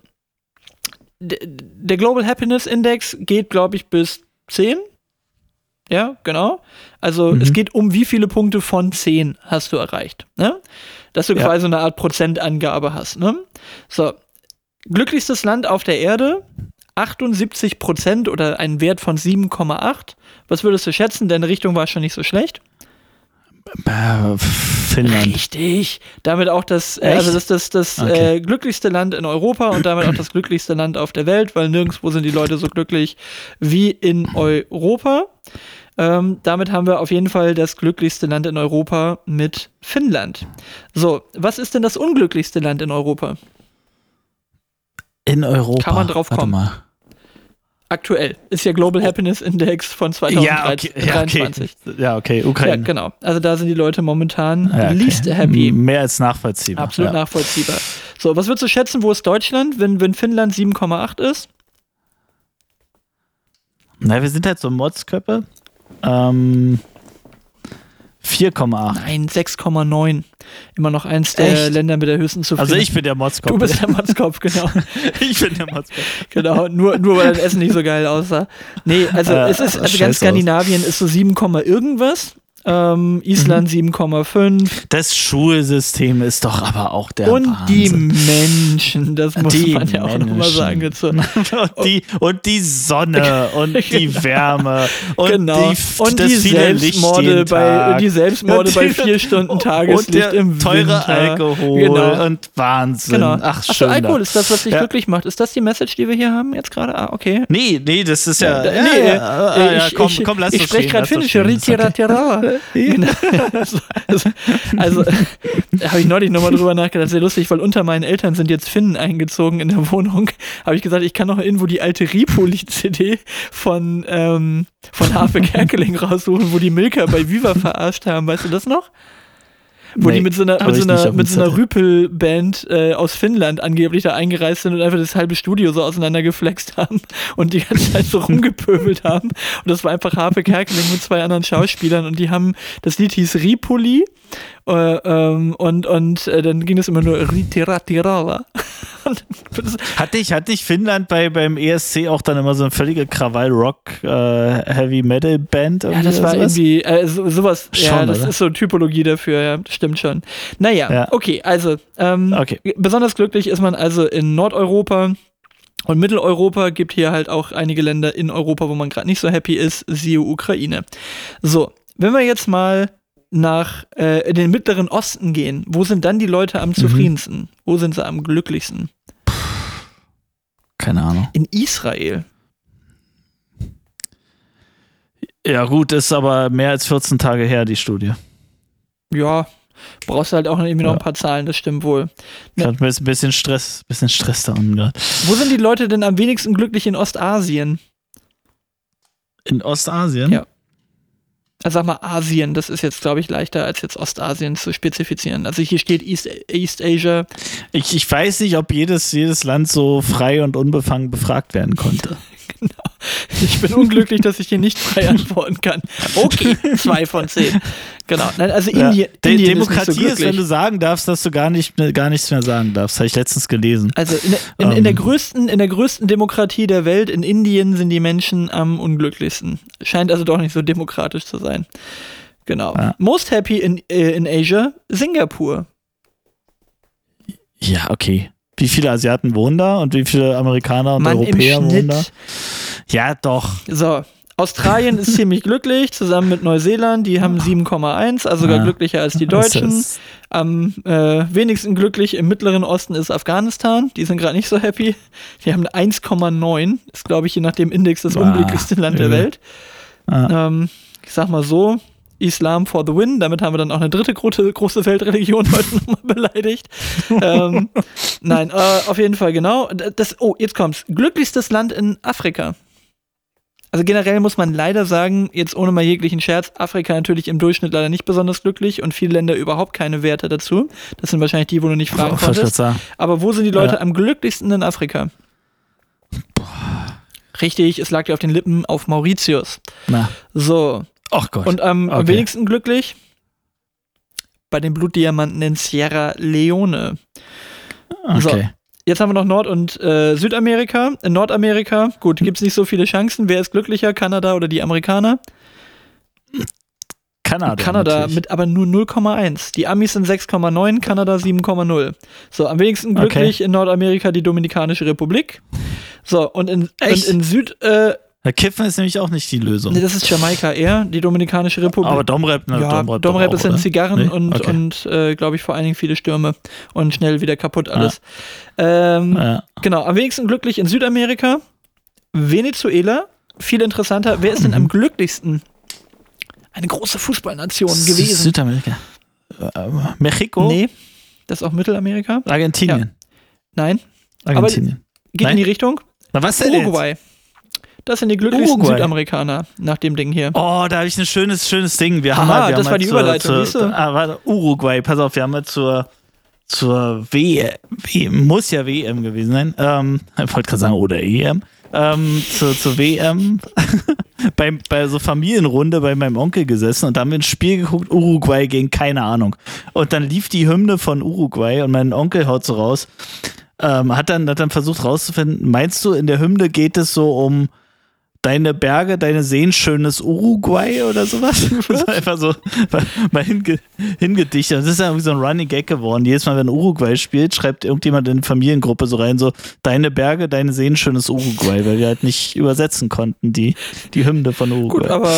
der Global Happiness Index geht, glaube ich, bis 10. Ja, genau. Also Mhm. es geht um wie viele Punkte von 10 hast du erreicht. Ne? Dass du Ja. quasi eine Art Prozentangabe hast. Ne? So, glücklichstes Land auf der Erde, 78 Prozent oder ein Wert von 7,8. Was würdest du schätzen? Deine Richtung war schon nicht so schlecht. Äh, Finnland. Richtig. Damit auch das, äh, also das, das, das Okay. äh, glücklichste Land in Europa und damit auch das *clears throat* glücklichste Land auf der Welt, weil nirgendwo sind die Leute so glücklich wie in Europa. Ähm, damit haben wir auf jeden Fall das glücklichste Land in Europa mit Finnland. So, was ist denn das unglücklichste Land in Europa? In Europa. Kann man drauf Warte kommen. Mal. Aktuell ist ja Global Happiness Index von Oh. Ja, okay. Ja, okay. 2023. Ja, Ukraine. genau. Also da sind die Leute momentan Ja, okay. least happy. Mehr als nachvollziehbar. Absolut ja. nachvollziehbar. So, was würdest du schätzen, wo ist Deutschland, wenn, wenn Finnland 7,8 ist? Na, wir sind halt so Modsköppe. Ähm, 4,8. Nein, 6,9. Immer noch eins der Echt? Länder mit der höchsten Zufriedenheit. Also ich bin der Modskopf. Du bist der Motzkopf, genau. *laughs* ich bin der Modskopf. genau. Nur, nur weil dein Essen nicht so geil aussah. Nee, also Äh, es ist, also ganz aus. Skandinavien ist so 7, irgendwas. Ähm, Island Mhm. 7,5. Das Schulsystem ist doch aber auch der Und die Wahnsinn. Menschen, das muss Die man ja auch nochmal sagen. Jetzt so. *laughs* und, die, und die Sonne *laughs* und die Genau. Wärme und genau. die, und das die Selbstmorde bei Tag. die Selbstmorde Und bei die- vier Stunden *laughs* Tageslicht im teure Winter. Alkohol Genau. und Wahnsinn. Genau. Ach, schön. Alkohol ist das, was dich Ja. glücklich macht. Ist das die Message, die wir hier haben jetzt gerade? Ah, okay. Nee, nee, das ist ja. Ja, ja, nee, ich, komm, ich, komm, lass ich spreche gerade Finnisch. stehen, Genau. also, also habe ich neulich nochmal drüber nachgedacht. Sehr lustig, weil unter meinen Eltern sind jetzt Finnen eingezogen in der Wohnung. Habe ich gesagt, ich kann noch irgendwo die alte Ripoli-CD von, ähm, von Harpe Kerkeling raussuchen, wo die Milka bei Viva verarscht haben. Weißt du das noch? Wo Nee, die mit so einer, mit so einer, mit so einer. Rüpel-Band äh, aus Finnland angeblich da eingereist sind und einfach das halbe Studio so auseinandergeflext *laughs* haben und die ganze Zeit so rumgepöbelt *laughs* haben. Und das war einfach Harpe Kerkeling mit zwei anderen Schauspielern und die haben, das Lied hieß Ripoli äh, ähm, und, und äh, dann ging es immer nur Ritiratirala. *laughs* Und das, Hatte ich, hatte ich Finnland bei, beim ESC auch dann immer so eine völlige Krawall-Rock-Heavy-Metal-Band? ja, das war irgendwie äh, so, sowas, ja, Schon, das oder? ist so Typologie dafür, ja, stimmt schon. Naja, Ja. okay, also ähm, Okay. besonders glücklich ist man also in Nordeuropa. Und Mitteleuropa gibt hier halt auch einige Länder in Europa, wo man gerade nicht so happy ist, siehe Ukraine. So, wenn wir jetzt mal nach äh, in den Mittleren Osten gehen, wo sind dann die Leute am zufriedensten? Wo sind sie am glücklichsten? Keine Ahnung. In Israel. Ja, gut, ist aber mehr als 14 Tage her, die Studie. Ja, Brauchst du halt auch irgendwie noch Ja. ein paar Zahlen, das stimmt wohl. Ja. Gerade ein bisschen Stress, bisschen Stress da unten gerade. Wo sind die Leute denn am wenigsten glücklich in Ostasien? In Ostasien? Ja. Also sag mal Asien, das ist jetzt, glaube ich, leichter als jetzt Ostasien zu spezifizieren. Also hier steht East, East Asia. Ich, ich weiß nicht, ob jedes, jedes Land so frei und unbefangen befragt werden konnte. Ich bin unglücklich, dass ich hier nicht frei *laughs* antworten kann. Okay, zwei von zehn. Genau. Nein, also Ja. Indien, De Indien Demokratie ist, so ist, wenn du sagen darfst, dass du gar, nicht, gar nichts mehr sagen darfst. Habe ich letztens gelesen. Also in, der- in, in, der Ähm. größten, in der größten Demokratie der Welt, in Indien, sind die Menschen am unglücklichsten. Scheint also doch nicht so demokratisch zu sein. Genau. Ja. Most happy in, äh, in Asia, Singapur. Ja, okay. Wie viele Asiaten wohnen da und wie viele Amerikaner und Mann, Europäer wohnen da? Ja, doch. So. Australien ist ziemlich *laughs* glücklich, zusammen mit Neuseeland. Die haben 7,1, also sogar Ja. glücklicher als die Deutschen. Am äh, wenigsten glücklich im Mittleren Osten ist Afghanistan. Die sind gerade nicht so happy. Die haben eine 1,9. Ist, glaube ich, je nach dem Index das Boah, unglücklichste Land der übel. Welt. Ah. Ähm, ich sag mal so, Islam for the win. Damit haben wir dann auch eine dritte große, große Weltreligion *laughs* heute nochmal beleidigt. ähm, *laughs* nein, äh, auf jeden Fall genau. Das, oh, jetzt kommt's. Glücklichstes Land in Afrika. Also generell muss man leider sagen, jetzt ohne mal jeglichen Scherz, Afrika natürlich im Durchschnitt leider nicht besonders glücklich und viele Länder überhaupt keine Werte dazu. Das sind wahrscheinlich die, wo du nicht fragen grad konntest. Aber wo sind die Leute Ja. am glücklichsten in Afrika? Richtig, es lag dir auf den Lippen auf Mauritius. Na. So, Ach Gott. und am, am Okay. wenigsten glücklich? Bei den Blutdiamanten in Sierra Leone. okay. Jetzt haben wir noch Nord- und äh, Südamerika. In Nordamerika, gut, gibt es nicht so viele Chancen. Wer ist glücklicher, Kanada oder die Amerikaner? Kanada. Kanada natürlich. mit aber nur 0,1. Die Amis sind 6,9, Kanada 7,0. So, am wenigsten glücklich in Nordamerika die Dominikanische Republik. So, und in, und in Süd, äh, Kiffen ist nämlich auch nicht die Lösung. nee, das ist Jamaika eher, die Dominikanische Republik. Aber Domrep, ne? ja, Domrep, Domrep ist auch, sind oder? Zigarren Nee? und, Okay. und äh, glaube ich, vor allen Dingen viele Stürme und schnell wieder kaputt alles. Ähm, Ja. Genau, am wenigsten glücklich in Südamerika. Venezuela, viel interessanter. Wer ist denn Mhm. am glücklichsten? Eine große Fußballnation gewesen. Südamerika. Äh, Mexiko? Nee, das ist auch Mittelamerika. Argentinien. Nein, Argentinien. geht Nein? in die Richtung. Na, was denn jetzt? Das sind die glücklichsten Uruguay. Südamerikaner nach dem Ding hier. Oh, da habe ich ein schönes, schönes Ding. Wir haben Aha, mal, wir das haben war mal die zur, Überleitung, zur, du? ah, warte, Uruguay, pass auf, wir haben mal zur, zur W, w muss ja WM gewesen sein. Ähm, ich wollte gerade sagen, oder EM. Ähm, zur, zur WM *laughs* bei, bei so Familienrunde bei meinem Onkel gesessen und da haben wir ein Spiel geguckt, Uruguay gegen keine Ahnung. Und dann lief die Hymne von Uruguay und mein Onkel haut so raus, ähm, hat, dann, hat dann versucht rauszufinden, meinst du, in der Hymne geht es so um deine Berge, deine Seen, schönes Uruguay oder sowas? *laughs* Das ist einfach so mal hinge, hingedichtet. Das ist ja irgendwie so ein Running Gag geworden. Jedes Mal, wenn Uruguay spielt, schreibt irgendjemand in die Familiengruppe so rein, so deine Berge, deine Seen, schönes Uruguay, weil wir halt nicht übersetzen konnten, die, die Hymne von Uruguay. Gut, aber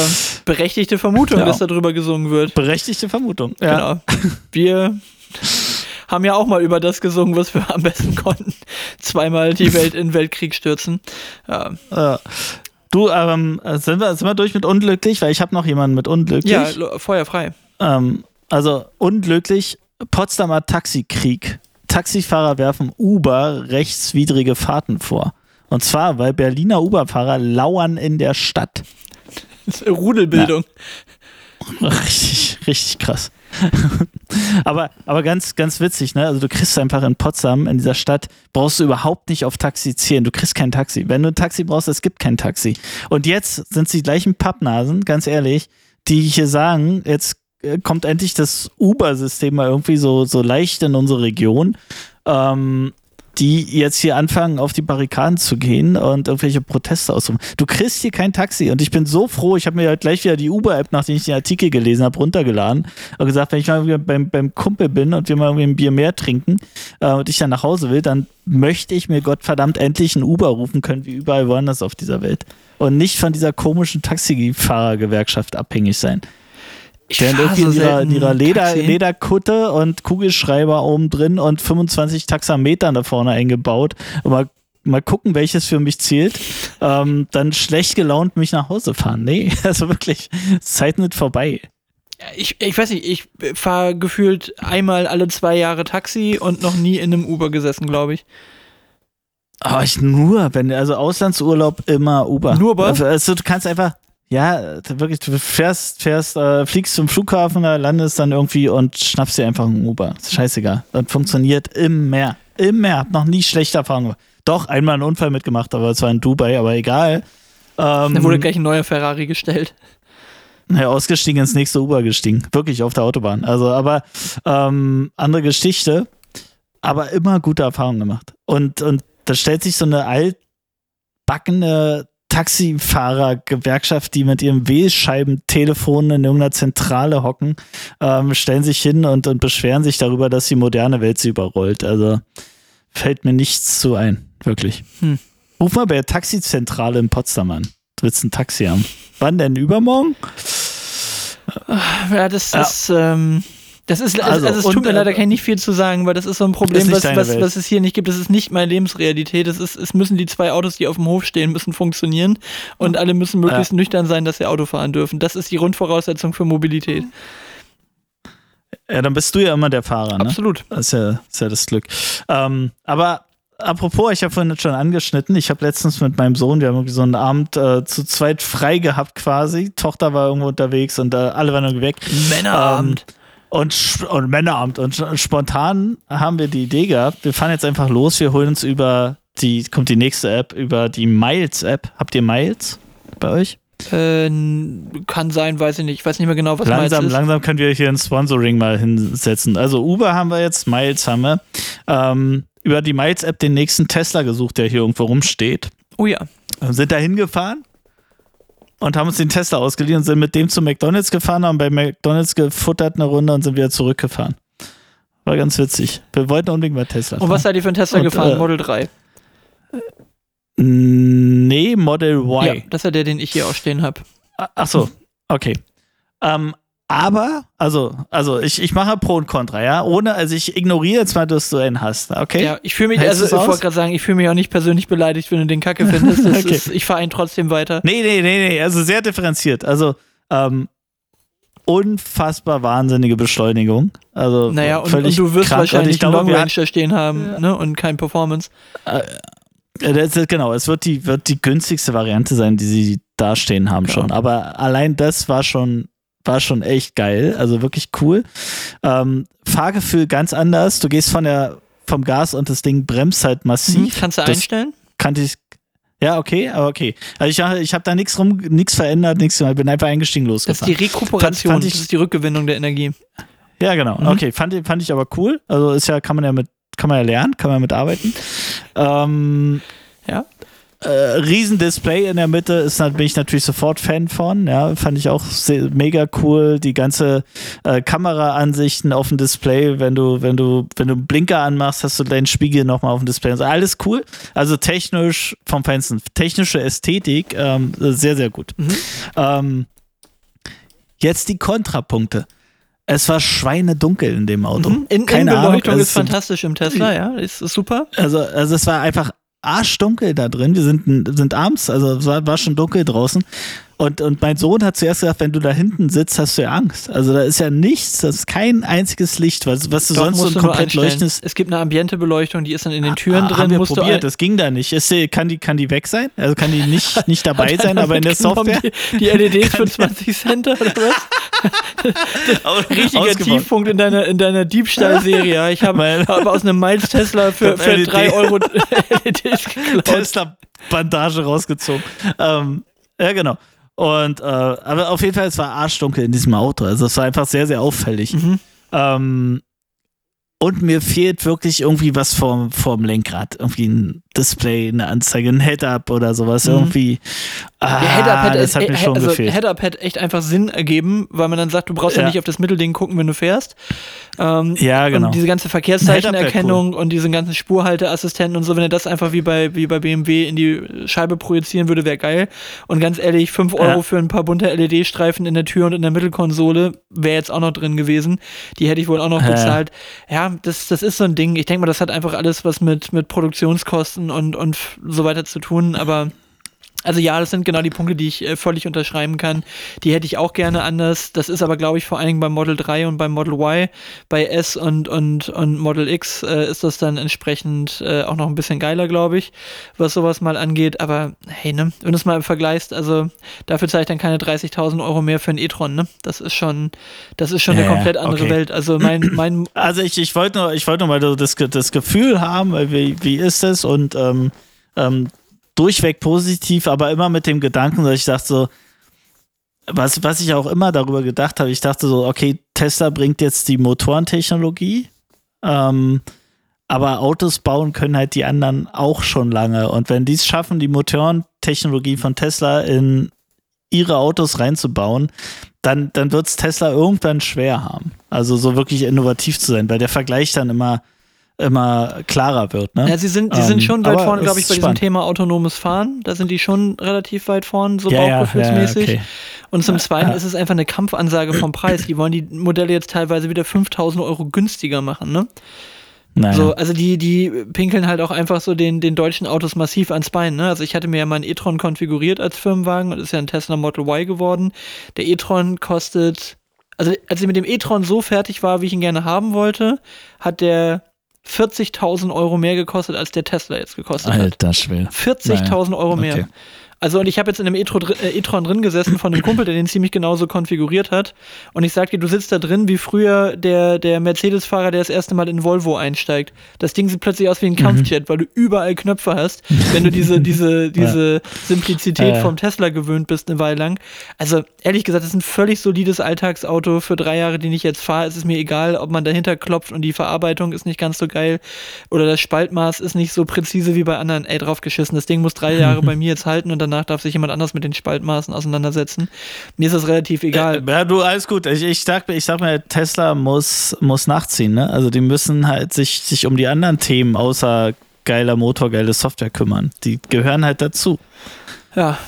berechtigte Vermutung, Ja. dass darüber gesungen wird. Berechtigte Vermutung. Ja. Genau. Wir haben ja auch mal über das gesungen, was wir am besten konnten. Zweimal die *laughs* Welt in Weltkrieg stürzen. Ja, Ja. Du, ähm, sind, wir, sind wir durch mit unglücklich? Weil ich habe noch jemanden mit unglücklich. ja lo- Feuer frei. Ähm, also unglücklich, Potsdamer Taxikrieg. Taxifahrer werfen Uber rechtswidrige Fahrten vor. Und zwar, weil Berliner Uberfahrer lauern in der Stadt. *laughs* Rudelbildung. Richtig, richtig krass. *laughs* aber, aber ganz, ganz witzig, ne? Also du kriegst einfach in Potsdam, in dieser Stadt, brauchst du überhaupt nicht auf Taxi zählen. Du kriegst kein Taxi. Wenn du ein Taxi brauchst, es gibt kein Taxi. Und jetzt sind es die gleichen Pappnasen, ganz ehrlich, die hier sagen, jetzt äh, kommt endlich das Uber-System mal irgendwie so, so leicht in unsere Region. Ähm, die jetzt hier anfangen, auf die Barrikaden zu gehen und irgendwelche Proteste ausrufen. Du kriegst hier kein Taxi und ich bin so froh, ich habe mir halt gleich wieder die Uber-App, nachdem ich den Artikel gelesen habe, runtergeladen und gesagt, wenn ich mal beim, beim Kumpel bin und wir mal irgendwie ein Bier mehr trinken äh, und ich dann nach Hause will, dann möchte ich mir Gottverdammt endlich einen Uber rufen können, wie überall woanders auf dieser Welt. Und nicht von dieser komischen Taxifahrergewerkschaft abhängig sein. Ich Während irgendwie so in ihrer, in ihrer Leder. Lederkutte und Kugelschreiber oben drin und 25 Taxametern da vorne eingebaut. Mal, mal gucken, welches für mich zählt. Ähm, dann schlecht gelaunt mich nach Hause fahren. Nee, *laughs* also wirklich, Zeit nicht vorbei. ich, ich weiß nicht, ich fahre gefühlt einmal alle zwei Jahre Taxi und noch nie in einem Uber gesessen, glaube ich. Aber ich nur, wenn, also Auslandsurlaub immer Uber. Nur Uber? Also du kannst einfach, ja, wirklich, du fährst, fährst, äh, fliegst zum Flughafen, da landest dann irgendwie und schnappst dir einfach einen Uber. Ist scheißegal. Das funktioniert immer. Immer. Hab noch nie schlechte Erfahrungen. gemacht. Doch, einmal einen Unfall mitgemacht, aber es war in Dubai, aber egal. Ähm, Da wurde gleich ein neuer Ferrari gestellt. ja, ausgestiegen, ins nächste Uber gestiegen. Wirklich auf der Autobahn. Also, aber ähm, andere Geschichte, aber immer gute Erfahrungen gemacht. Und, und da stellt sich so eine altbackene Taxifahrergewerkschaft, die mit ihrem Wählscheibentelefon in irgendeiner Zentrale hocken, ähm, stellen sich hin und, und beschweren sich darüber, dass die moderne Welt sie überrollt. Also fällt mir nichts zu ein, wirklich. Hm. Ruf mal bei der Taxizentrale in Potsdam an. Du willst ein Taxi haben. Wann denn? Übermorgen? Ja, das Ja. ist, ähm, das ist, also, Also, es tut mir äh, leider kann ich nicht viel zu sagen, weil das ist so ein Problem, was, was, was es hier nicht gibt. Das ist nicht meine Lebensrealität. Es, ist, es müssen die zwei Autos, die auf dem Hof stehen, müssen funktionieren und alle müssen möglichst nüchtern sein, dass sie Auto fahren dürfen. Das ist die Grundvoraussetzung für Mobilität. Ja, dann bist du ja immer der Fahrer, ne? Absolut. Das ist ja, ist ja das Glück. Ähm, aber apropos, ich habe vorhin schon angeschnitten, ich habe letztens mit meinem Sohn, wir haben irgendwie so einen Abend äh, zu zweit frei gehabt quasi. Tochter war irgendwo unterwegs und äh, alle waren irgendwie weg. Männerabend. Ähm, und, und Männerabend. Und spontan haben wir die Idee gehabt, wir fahren jetzt einfach los, wir holen uns über die, kommt die nächste App, über die Miles-App. Habt ihr Miles bei euch? Äh, kann sein, weiß ich nicht. Ich weiß nicht mehr genau, was langsam, Miles ist. langsam können wir hier ein Sponsoring mal hinsetzen. Also Uber haben wir jetzt, Miles haben wir. Ähm, über die Miles-App den nächsten Tesla gesucht, der hier irgendwo rumsteht. Oh ja. Sind da hingefahren und haben uns den Tesla ausgeliehen und sind mit dem zu McDonalds gefahren, haben bei McDonalds gefuttert eine Runde und sind wieder zurückgefahren. War ganz witzig. Wir wollten unbedingt mal Tesla Und was seid ihr für ein Tesla Und, gefahren? äh, Model 3. Nee, Model Y. Ja, das ist ja der, den ich hier auch stehen habe. Ach so, okay. Ähm, aber, also, also ich, ich mache Pro und Contra, ja. Ohne, also ich ignoriere jetzt mal, dass du einen hast, okay? Ja, ich fühle mich, Hältst also ich wollte gerade sagen, ich fühle mich auch nicht persönlich beleidigt, wenn du den Kacke findest. *laughs* Okay. ist, ich fahre ihn trotzdem weiter. Nee, nee, nee, nee, also sehr differenziert. Also, ähm, unfassbar wahnsinnige Beschleunigung. Also, Naja, und, völlig und du wirst krank. Wahrscheinlich einen Long Range da stehen haben ne? und kein Performance. Äh, Das ist, genau, es wird die, wird die günstigste Variante sein, die sie da stehen haben Genau. schon. Aber allein das war schon, war schon echt geil. Also wirklich cool. Ähm, Fahrgefühl ganz anders. Du gehst von der, vom Gas und das Ding bremst halt massiv. Kannst du Das einstellen? Kannte ich. Ja, okay, aber okay. Also ich, ich habe da nichts rum, nichts verändert, nichts, ich bin einfach eingestiegen Das ist losgefahren. die Rekuperation, Fand- fand ich- das ist die Rückgewinnung der Energie. Ja, genau. Mhm. Okay, fand, ich- fand ich aber cool. Also ist ja, kann man ja mit, kann man ja lernen, kann man mit arbeiten. Ähm, Ja. Äh, Riesendisplay in der Mitte ist, bin ich natürlich sofort Fan von. Ja, fand ich auch sehr, mega cool. Die ganze äh, Kameraansichten auf dem Display, wenn du, wenn du, wenn du einen Blinker anmachst, hast du deinen Spiegel nochmal auf dem Display. Also alles cool. Also technisch vom Feinsten. Technische Ästhetik, ähm, sehr, sehr gut. Mhm. Ähm, jetzt die Kontrapunkte. Es war schweinedunkel in dem Auto. Mhm. In, Keine Ahnung. Innenbeleuchtung also ist fantastisch im Tesla, ja. Ist, ist super. also, also es war einfach arschdunkel da drin. Wir sind, sind abends, also war, war schon dunkel draußen. Und, und mein Sohn hat zuerst gesagt, wenn du da hinten sitzt, hast du ja Angst. Also da ist ja nichts, das ist kein einziges Licht, was, was du Doch, sonst so ein komplett leuchtendes. Es gibt eine Ambientebeleuchtung, die ist dann in den Türen Ah, drin. haben wir musst probiert, das ging da nicht. Ist, die- kann, die, kann die weg sein? Also kann die nicht, *laughs* nicht dabei sein, aber in der Software. Die, die LEDs für 20 Cent oder was? *laughs* Richtiger. Tiefpunkt in deiner, in deiner Diebstahlserie. Ich habe hab aus einem Miles Tesla *laughs* für, für LED 3 Euro LEDs geklaut. Tesla-Bandage rausgezogen. Ähm, ja, genau. Und äh, aber auf jeden Fall, es war arschdunkel in diesem Auto. Also es war einfach sehr, sehr auffällig. Mhm. Ähm, und mir fehlt wirklich irgendwie was vorm, vorm Lenkrad. Irgendwie ein Display, eine Anzeige, ein Head-Up oder sowas. Mhm. Irgendwie. Ah, Der Head-Up das hat äh, mir schon also gefehlt. Head-Up hätte echt einfach Sinn ergeben, weil man dann sagt, du brauchst ja, Ja. nicht auf das Mittelding gucken, wenn du fährst. Ähm, Ja, genau. Und diese ganze Verkehrszeichenerkennung und diese ganzen Spurhalteassistenten und so, wenn er das einfach wie bei, wie bei BMW in die Scheibe projizieren würde, wäre geil. Und ganz ehrlich, 5 Euro Ja. für ein paar bunte LED-Streifen in der Tür und in der Mittelkonsole wäre jetzt auch noch drin gewesen. Die hätte ich wohl auch noch Ja. bezahlt. Ja, das, das ist so ein Ding. Ich denke mal, das hat einfach alles was mit, mit Produktionskosten und, und so weiter zu tun, aber Also ja, das sind genau die Punkte, die ich äh, völlig unterschreiben kann. Die hätte ich auch gerne anders. Das ist aber, glaube ich, vor allen Dingen beim Model 3 und beim Model Y. Bei S und, und, und Model X äh, ist das dann entsprechend äh, auch noch ein bisschen geiler, glaube ich, was sowas mal angeht. Aber hey, ne, wenn du es mal vergleichst, also dafür zahle ich dann keine 30.000 Euro mehr für einen e-tron, ne? Das ist schon, das ist schon Ja, eine komplett andere okay. Welt. Also mein, *clears throat* mein, Also ich, ich wollte nur, ich wollte nur mal so das, das Gefühl haben, wie, wie ist es und ähm, ähm, durchweg positiv, aber immer mit dem Gedanken, dass ich dachte so, was, was ich auch immer darüber gedacht habe, ich dachte so, okay, Tesla bringt jetzt die Motorentechnologie, ähm, aber Autos bauen können halt die anderen auch schon lange. Und wenn die es schaffen, die Motorentechnologie von Tesla in ihre Autos reinzubauen, dann, dann wird es Tesla irgendwann schwer haben. Also so wirklich innovativ zu sein, weil der Vergleich dann immer, immer klarer wird. Ne? ja, sie sind, sie Ähm, sind schon weit vorne, glaube ich, bei diesem spannend. Thema autonomes Fahren. Da sind die schon relativ weit vorne, so ja, ja, ja, bauchgefühlsmäßig. okay. Und zum Zweiten ist es einfach eine Kampfansage vom Preis. Die wollen die Modelle jetzt teilweise wieder 5000 Euro günstiger machen, ne? Naja. So, also die, die pinkeln halt auch einfach so den, den deutschen Autos massiv ans Bein, ne? Also ich hatte mir ja meinen e-tron konfiguriert als Firmenwagen und ist ja ein Tesla Model Y geworden. Der e-tron kostet, also als ich mit dem e-tron so fertig war, wie ich ihn gerne haben wollte, hat der 40.000 Euro mehr gekostet, als der Tesla jetzt gekostet hat. Alter Schwede. 40.000 Euro mehr. Okay. Also und ich habe jetzt in einem e-tron dr- äh, e-tron drin gesessen von einem Kumpel, der den ziemlich genauso konfiguriert hat. Und ich sag dir, du sitzt da drin wie früher der, der Mercedes-Fahrer, der das erste Mal in Volvo einsteigt. Das Ding sieht plötzlich aus wie Mhm. ein Kampfjet, weil du überall Knöpfe hast, wenn du diese, *laughs* diese, diese Simplizität Ja, ja. vom Tesla gewöhnt bist eine Weile lang. Also ehrlich gesagt, das ist ein völlig solides Alltagsauto für drei Jahre, den ich jetzt fahre. Es ist mir egal, ob man dahinter klopft und die Verarbeitung ist nicht ganz so geil oder das Spaltmaß ist nicht so präzise wie bei anderen. Ey, drauf geschissen. Das Ding muss drei *laughs* Jahre bei mir jetzt halten und danach darf sich jemand anders mit den Spaltmaßen auseinandersetzen. Mir ist das relativ egal. Ja, du, alles gut. Ich, ich, sag, ich sag mir, Tesla muss, muss nachziehen. Ne? Also die müssen halt sich, sich um die anderen Themen außer geiler Motor, geile Software kümmern. Die gehören halt dazu. Ja.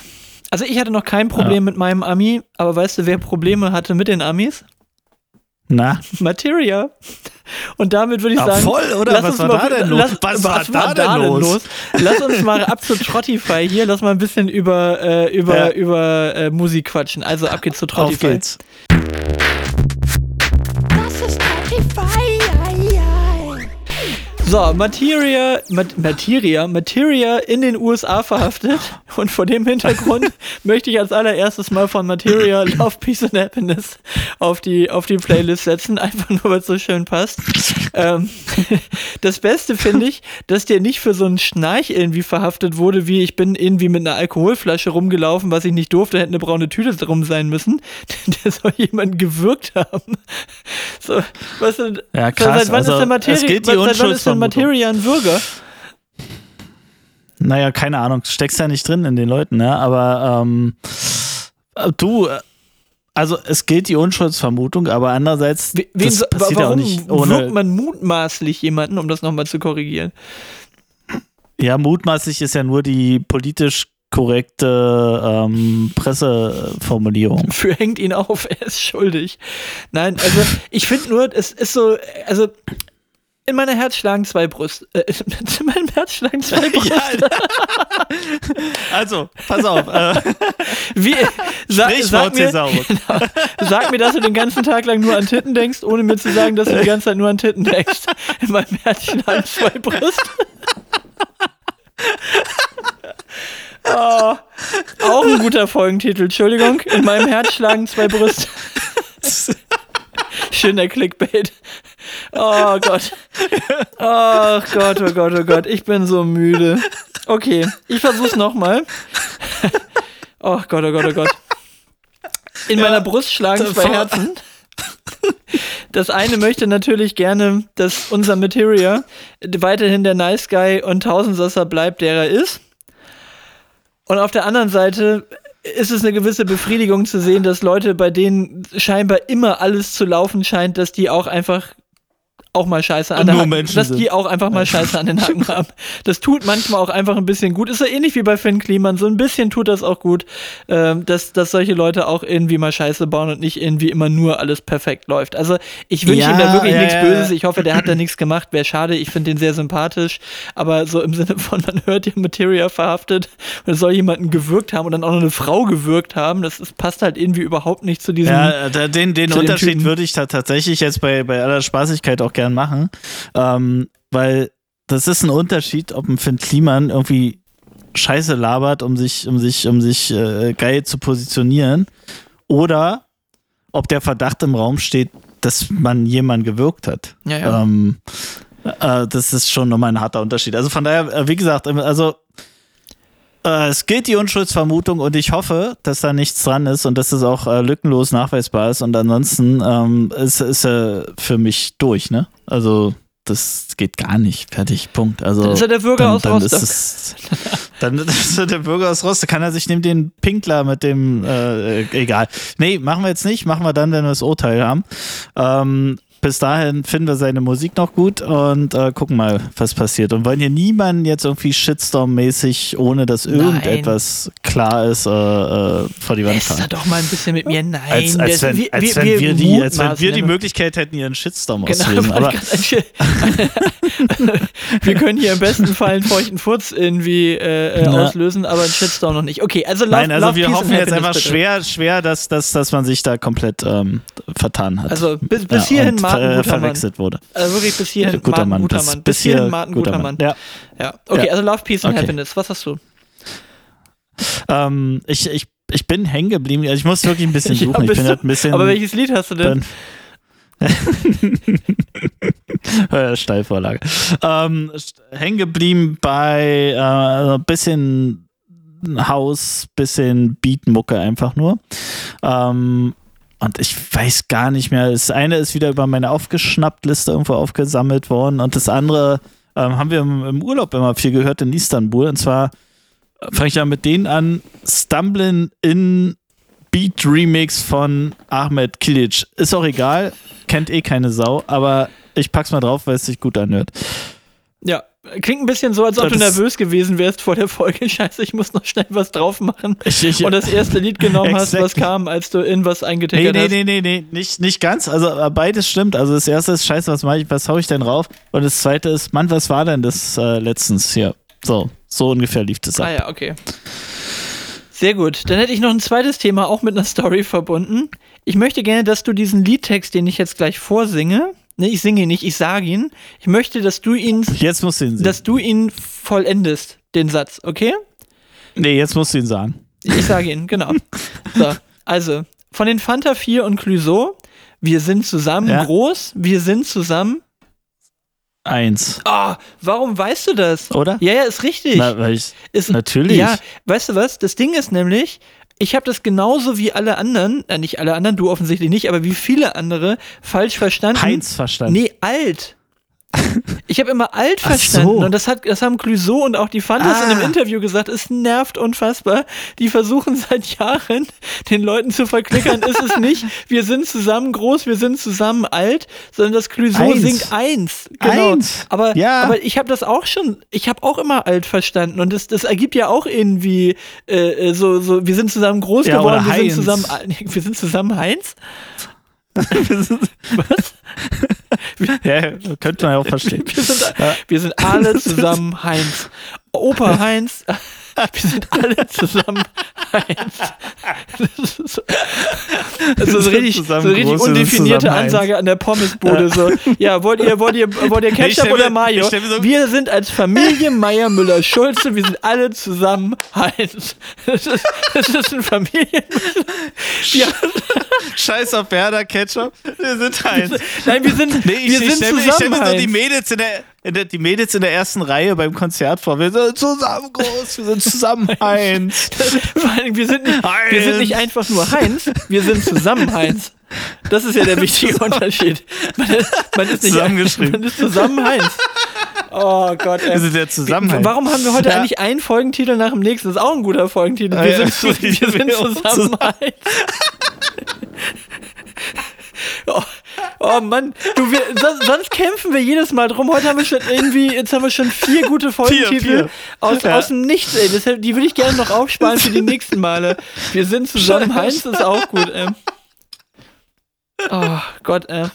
Also ich hatte noch kein Problem mit meinem Ami, aber weißt du, wer Probleme hatte mit den Amis? Na, Materia. Und damit würde ich Ah, sagen, voll, oder? lass Was uns war mal, da denn los? Lass, Was war da denn los? Lass uns mal ab zu Trottify hier, lass mal ein bisschen über, äh, über, Ja. über äh, Musik quatschen. Also ab geht's zu auf Trottify. geht's. Das ist Spotify. So, Materia, Mat Materia, Materia in den USA verhaftet. Und vor dem Hintergrund *laughs* möchte ich als allererstes mal von Materia Love, Peace and Happiness auf die, auf die Playlist setzen. Einfach nur, weil es so schön passt. ähm, *laughs* das Beste finde ich, dass der nicht für so einen Schnarch irgendwie verhaftet wurde, wie ich bin irgendwie mit einer Alkoholflasche rumgelaufen, was ich nicht durfte, hätte eine braune Tüte drum sein müssen. *laughs* Der soll jemanden gewürgt haben. So, was denn? Ja, krass. Seit wann Also, ist der Materia? es geht die seit wann Unschuldsvermutung. Materia ein Bürger? Naja, keine Ahnung. Steckst ja nicht drin in den Leuten, ne? Aber ähm, äh, du, äh, also es gilt die Unschuldsvermutung, aber andererseits We- Wen, das so- passiert ja auch nicht wirkt ohne. man mutmaßlich jemanden, um das nochmal zu korrigieren? Ja, mutmaßlich ist ja nur die politisch korrekte ähm, Presseformulierung. *laughs* Für hängt ihn auf, er ist schuldig. Nein, also ich finde nur, es ist so, also in meiner Herz schlagen zwei Brüste. Äh, *laughs* in meinem Herz schlagen zwei *laughs* Brüste. Also, pass auf. Äh, *laughs* Wie, sa, sag, mir, genau, sag mir, dass du den ganzen Tag lang nur an Titten denkst, ohne mir zu sagen, dass du die ganze Zeit nur an Titten denkst. In meinem Herz schlagen zwei Brüste. Oh, auch ein guter Folgentitel, Entschuldigung. In meinem Herz schlagen zwei Brüste. Schöner Clickbait. Oh Gott. Ach Gott, oh Gott, oh Gott. Ich bin so müde. Okay, ich versuch's nochmal. Oh Gott, oh Gott, oh Gott. In meiner Brust schlagen zwei Herzen. Das eine möchte natürlich gerne, dass unser Materia weiterhin der Nice Guy und Tausendsasser bleibt, der er ist. Und auf der anderen Seite ist es eine gewisse Befriedigung zu sehen, dass Leute, bei denen scheinbar immer alles zu laufen scheint, dass die auch einfach auch mal Scheiße an Haken, Menschen dass die auch einfach mal Scheiße an den Haken haben. Das tut manchmal auch einfach ein bisschen gut. Ist so ähnlich wie bei Finn Kliman. So ein bisschen tut das auch gut, ähm, dass, dass solche Leute auch irgendwie mal Scheiße bauen und nicht irgendwie immer nur alles perfekt läuft. Also ich wünsche Ja, ihm da wirklich ja, nichts ja. Böses. Ich hoffe, der hat da nichts gemacht. Wäre schade. Ich finde den sehr sympathisch. Aber so im Sinne von, man hört, haben Materia verhaftet und soll jemanden gewürgt haben und dann auch noch eine Frau gewürgt haben. Das ist, passt halt irgendwie überhaupt nicht zu diesem. Ja, da- den, den den Unterschied würde ich da tatsächlich jetzt bei, bei aller Spaßigkeit auch gern machen. Ähm, weil das ist ein Unterschied, ob ein Finn Kliman irgendwie Scheiße labert, um sich, um sich, um sich äh, geil zu positionieren. Oder ob der Verdacht im Raum steht, dass man jemanden gewirkt hat. Ja, ja. Ähm, äh, das ist schon nochmal ein harter Unterschied. Also von daher, äh, wie gesagt, also es gilt die Unschuldsvermutung und ich hoffe, dass da nichts dran ist und dass es auch äh, lückenlos nachweisbar ist. Und ansonsten ähm, ist ist er für mich durch, ne? Also das geht gar nicht. Fertig, Punkt. Also Dann ist er der Bürger dann, aus dann Rostock. Es, *laughs* dann ist er der Bürger aus Rostock. Kann er sich neben den Pinkler mit dem, äh, egal. Nee, machen wir jetzt nicht. Machen wir dann, wenn wir das Urteil haben. Ähm, bis dahin finden wir seine Musik noch gut und äh, gucken mal, was passiert. Und wollen hier niemanden jetzt irgendwie Shitstorm-mäßig, ohne dass Nein. irgendetwas klar ist, äh, äh, vor die Wand fahren. doch mal ein bisschen mit mir. Nein, Als, als, wir- wenn, wir- als, wir- wenn wir die, als wenn wir die. Möglichkeit hätten, ihren Shitstorm Genau, auszulösen. Aber *laughs* wir können hier im besten Fall einen feuchten Furz irgendwie äh, äh, auslösen, aber einen Shitstorm noch nicht. Okay, also Nein, also Love, wir hoffen jetzt einfach bitte. schwer, schwer, dass, dass, dass man sich da komplett ähm, vertan hat. Also bis, bis hierhin und Martin Mann. verwechselt wurde. Also wirklich bis hierhin Guter Martin Mann. guter Bis- Mann. bis Bis hierhin hier Martin guter guter Mann. Ja. Ja. Okay, Ja. also Love, Peace and Okay. Happiness. Was hast du? Ähm, ich, ich, ich bin hängen geblieben. Also Ich muss wirklich ein bisschen *laughs* Ja, suchen. ich bist bin du- halt ein bisschen. Aber welches Lied hast du denn? Äh, *laughs* Steilvorlage. Ähm, hängen geblieben bei äh, ein bisschen Haus, bisschen Beatmucke einfach nur. Ähm, und ich weiß gar nicht mehr. Das eine ist wieder über meine Aufgeschnappt-Liste irgendwo aufgesammelt worden und das andere ähm, haben wir im, im Urlaub immer viel gehört in Istanbul. Und zwar äh, fange ich da mit denen an, Stumbling in Beat Remix von Ahmed Kilic. Ist auch egal, kennt eh keine Sau, aber ich pack's mal drauf, weil es sich gut anhört. Ja, klingt ein bisschen so, als ob Das du nervös gewesen wärst vor der Folge. *laughs* Scheiße, ich muss noch schnell was drauf machen. Ich, ich, Und das erste Lied genommen hast, was kam, als du in was nee, eingetickert nee, hast. nee, nee, nee, nicht, nicht ganz. Also äh, beides stimmt. Also das erste ist, scheiße, was mache ich, was hau ich denn rauf? Und das zweite ist, Mann, was war denn das äh, letztens hier? So, so ungefähr lief das ab. Ah ja, okay. Sehr gut. Dann hätte ich noch ein zweites Thema, auch mit einer Story verbunden. Ich möchte gerne, dass du diesen Liedtext, den ich jetzt gleich vorsinge, ne, ich singe ihn nicht, ich sage ihn. Ich möchte, dass du ihn, *laughs* Jetzt musst du ihn sehen. dass du ihn vollendest, den Satz, okay? nee, jetzt musst du ihn sagen. Ich sage ihn, genau. *laughs* So, also, von den Fanta 4 und Clouseau, wir sind zusammen Ja. groß, wir sind zusammen. Eins. Ah, warum weißt du das? Oder? Ja, ja, ist richtig. Na, weil ich, Ist, natürlich. Ja, weißt du was? Das Ding ist nämlich, ich habe das genauso wie alle anderen, äh, nicht alle anderen, du offensichtlich nicht, aber wie viele andere falsch verstanden. Heinz verstanden. Nee, alt. Ich habe immer alt Ach verstanden so. und das hat das haben Clouseau und auch die Fantas in einem Ah. Interview gesagt, es nervt unfassbar. Die versuchen seit Jahren den Leuten zu verklickern, ist es nicht, wir sind zusammen groß, wir sind zusammen alt, sondern das Clouseau Eins. singt eins. Genau. Eins. Aber, Ja. aber ich habe das auch schon, ich habe auch immer alt verstanden und das, das ergibt ja auch irgendwie äh, äh, so, so, wir sind zusammen groß Ja, geworden, wir sind zusammen, *laughs* wir sind zusammen Heinz. *laughs* Was? Ja, könnte man ja auch verstehen. Wir sind, wir sind alle zusammen *laughs* Heinz. Opa Heinz. *laughs* Wir sind alle zusammen Heinz. Das ist so, das ist richtig, so zusammen richtig undefinierte zusammen. Ansage an der Pommesbude. So, ja, wollt ihr, wollt ihr, wollt ihr Ketchup mir- oder Mayo? so- wir sind als Familie Meier Müller Schulze, wir sind alle zusammen Heinz. Das ist, das ist ein Familien. Ja, Scheiß auf Werder Ketchup. Wir sind Heinz. nein, wir sind, Nee, ich, wir ich sind stelle mir, ich stell zusammen mir so die. Mädels in der, die Mädels in der ersten Reihe beim Konzert vor. Wir sind zusammen groß, wir sind zusammen *laughs* Heinz. Vor allem, wir sind, nicht, wir sind nicht Heinz. einfach nur Heinz, wir sind zusammen Heinz. Das ist ja der wichtige *laughs* Unterschied. Man ist, man ist nicht Zusammengeschrieben. Man ist zusammen Heinz. Oh Gott, ey. Wir sind der Zusammenhalt. Warum haben wir heute Ja. eigentlich einen Folgentitel nach dem nächsten? Das ist auch ein guter Folgentitel. Wir, Ja, ja. sind, wir sind zusammen Heinz. Oh, oh, Mann, du, wir, sonst, sonst kämpfen wir jedes Mal drum. Heute haben wir schon irgendwie, jetzt haben wir schon vier gute Folgentitel vier. aus, Ja. aus dem Nichts, ey. Deshalb, die würde ich gerne noch aufsparen für die nächsten Male. Wir sind zusammen, Heinz ist auch gut, ey. Oh Gott, ey.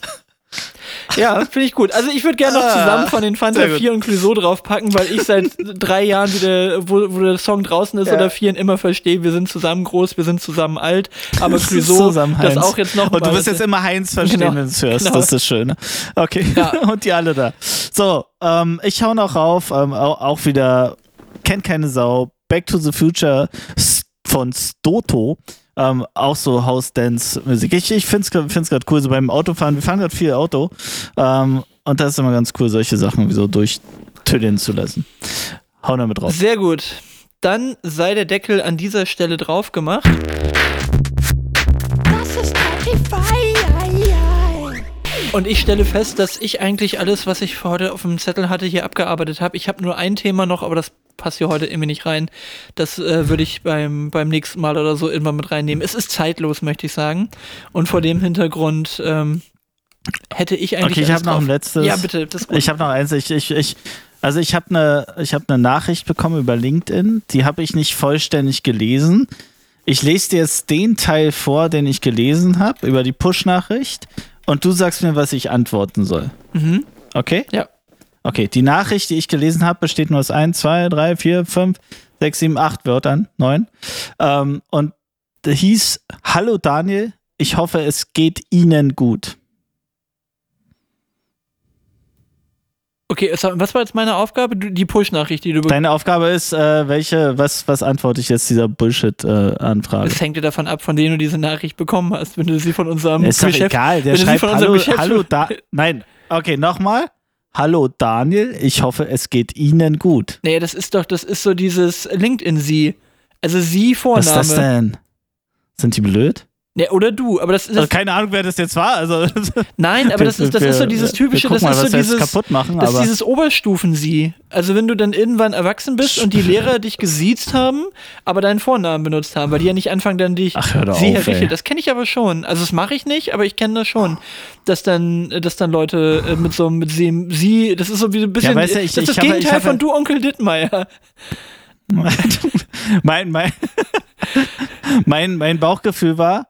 Ja, finde ich gut. Also ich würde gerne noch Ah, zusammen von den Fanta sehr gut. 4 und Clouseau draufpacken, weil ich seit drei Jahren wieder, wo, wo der Song draußen ist Ja. oder vier immer verstehe, wir sind zusammen groß, wir sind zusammen alt, aber Clouseau, das auch jetzt noch Und du wirst jetzt immer Heinz verstehen, Genau. wenn du es hörst. Genau. Das ist das Schöne. Okay. Ja. *laughs* Und die alle da. So, ähm, ich hau noch rauf. Ähm, auch, auch wieder, kennt keine Sau. Back to the Future von Stoto. Ähm, auch so House-Dance-Musik. Ich, ich finde es gerade cool, so beim Autofahren. Wir fahren gerade viel Auto. Ähm, und das ist immer ganz cool, solche Sachen so durchtönen zu lassen. Hau damit drauf. Sehr gut. Dann sei der Deckel an dieser Stelle drauf gemacht. Und ich stelle fest, dass ich eigentlich alles, was ich für heute auf dem Zettel hatte, hier abgearbeitet habe. Ich habe nur ein Thema noch, aber das passt hier heute irgendwie nicht rein. Das äh, würde ich beim, beim nächsten Mal oder so irgendwann mit reinnehmen. Es ist zeitlos, möchte ich sagen. Und vor dem Hintergrund ähm, hätte ich eigentlich. Okay, ich habe noch ein letztes. Ja, bitte. Ich habe noch eins. Ich, ich, ich, also ich habe eine ich hab ne Nachricht bekommen über LinkedIn. Die habe ich nicht vollständig gelesen. Ich lese dir jetzt den Teil vor, den ich gelesen habe, über die Push-Nachricht. Und du sagst mir, was ich antworten soll. mhm. Okay? Ja. Okay, die Nachricht, die ich gelesen habe, besteht nur aus 1, 2, 3, 4, 5, 6, 7, 8 Wörtern, 9. Ähm, und hieß, Hallo Daniel, ich hoffe, es geht Ihnen gut. Okay, was war jetzt meine Aufgabe? Die Push-Nachricht, die du bekommst. Deine Aufgabe ist, äh, welche, was, was antworte ich jetzt dieser Bullshit-Anfrage? Es hängt ja davon ab, von denen du diese Nachricht bekommen hast. Wenn du sie von unserem ist doch Geschäft- egal, der schreibt Hallo, Hallo da *laughs* Nein, okay, nochmal. Hallo Daniel, ich hoffe, es geht Ihnen gut. Nee, das ist doch, das ist so dieses LinkedIn-Sie. Also Sie Was Vorname. ist das denn? Sind die blöd? Ja, oder du, aber das, das Also keine Ahnung, wer das jetzt war. Also, *laughs* nein, aber das ist, das ist so dieses typische, das ist so dieses, kaputt machen, das ist dieses Oberstufen-Sie. Also wenn du dann irgendwann erwachsen bist und die Lehrer dich gesiezt haben, aber deinen Vornamen benutzt haben, weil die ja nicht anfangen dann dich Ach, hör doch Sie, Herr auf. Richel. Das kenne ich aber schon. Also das mache ich nicht, aber ich kenne das schon, dass dann, dass dann Leute äh, mit so mit Sie, Sie, das ist so wie ein bisschen, weißt du, ich- das ist das ich Gegenteil habe- von du Onkel Dittmeier. *laughs* mein, mein, *laughs* mein, mein Bauchgefühl war,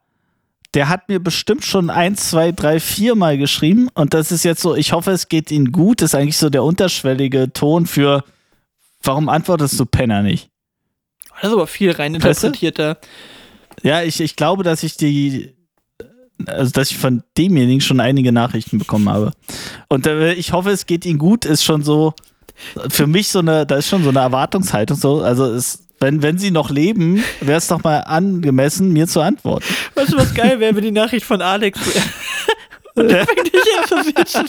der hat mir bestimmt schon ein, zwei, drei, vier Mal geschrieben und das ist jetzt so, ich hoffe, es geht Ihnen gut, ist eigentlich so der unterschwellige Ton für, warum antwortest du Penner nicht? Das ist aber viel rein interpretierter. Ja, ich, ich glaube, dass ich die, also dass ich von demjenigen schon einige Nachrichten bekommen habe. Und äh, ich hoffe, es geht Ihnen gut, ist schon so, für mich so eine, da ist schon so eine Erwartungshaltung so, also es, wenn, wenn Sie noch leben, wäre es doch mal angemessen, mir zu antworten. Weißt du, was geil wäre, wenn die Nachricht von Alex *laughs* und der fängt dich an zu *laughs* sitzen.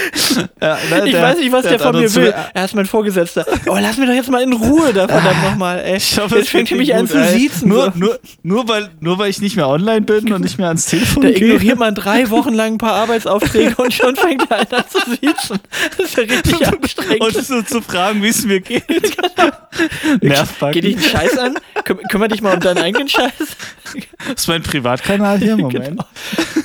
*laughs* Ja, ne, Ich der- weiß nicht, was der, hat von mir will. Er ist mein Vorgesetzter. Oh, lass mich doch jetzt mal in Ruhe da verdammt *laughs* nochmal, ey. Ich hoffe, Jetzt fängt er mich an zu siezen. Nur, so. nur, nur, weil, nur weil ich nicht mehr online bin und nicht mehr ans Telefon Da gehe. ignoriert man drei *laughs* Wochen lang ein paar Arbeitsaufträge und schon fängt er an zu siezen. Das ist ja richtig anstrengend. Und so zu fragen, wie es mir geht. Nervpacken. Geh dich einen Scheiß an? Küm kümmer dich mal um deinen eigenen Scheiß. Das ist mein Privatkanal hier, Moment.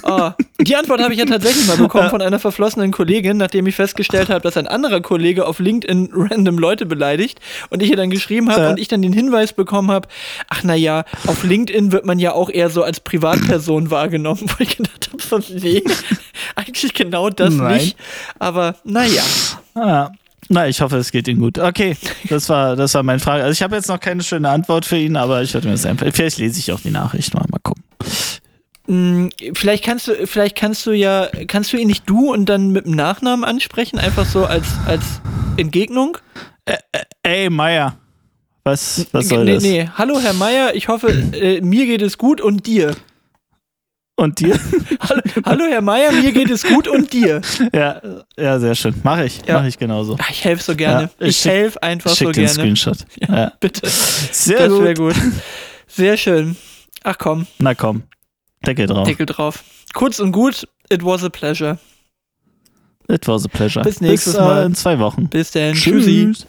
Oh. Die Antwort habe ich ja tatsächlich mal bekommen von einer verflossenen Kollegin, nachdem ich festgestellt habe, dass ein anderer Kollege auf LinkedIn random Leute beleidigt und ich ihr dann geschrieben habe Ja. und ich dann den Hinweis bekommen habe, ach naja, auf LinkedIn wird man ja auch eher so als Privatperson wahrgenommen, *laughs* wo ich gedacht habe, so, *laughs* nee, eigentlich genau das Nein. nicht. Aber naja. Ah, na, ich hoffe, es geht Ihnen gut. Okay, das war, das war meine Frage. Also ich habe jetzt noch keine schöne Antwort für ihn, aber ich werde mir das einfach. Vielleicht lese ich auch die Nachricht mal, mal gucken. Hm, Vielleicht kannst du, vielleicht kannst du ja, kannst du ihn nicht du und dann mit dem Nachnamen ansprechen, einfach so als, als Entgegnung? Ey, Meier. Was, was soll nee, das? nee. Hallo Herr Meier, ich hoffe, äh, mir geht es gut und dir. Und dir? *laughs* Hallo, hallo Herr Meier, mir geht es gut und dir. ja, ja, sehr schön. Mache ich. Ja. Mache ich genauso. Ach, ich helfe so gerne. Ja, ich ich helfe einfach Schick so den gerne. Screenshot. Ja. Bitte. Sehr das gut. gut. Sehr schön. Ach komm, Na komm. Deckel drauf. Deckel drauf. Kurz und gut, it was a pleasure. It was a pleasure. Bis nächstes Bis, äh, Mal. in zwei Wochen. Bis dann. Tschüssi. Tschüss.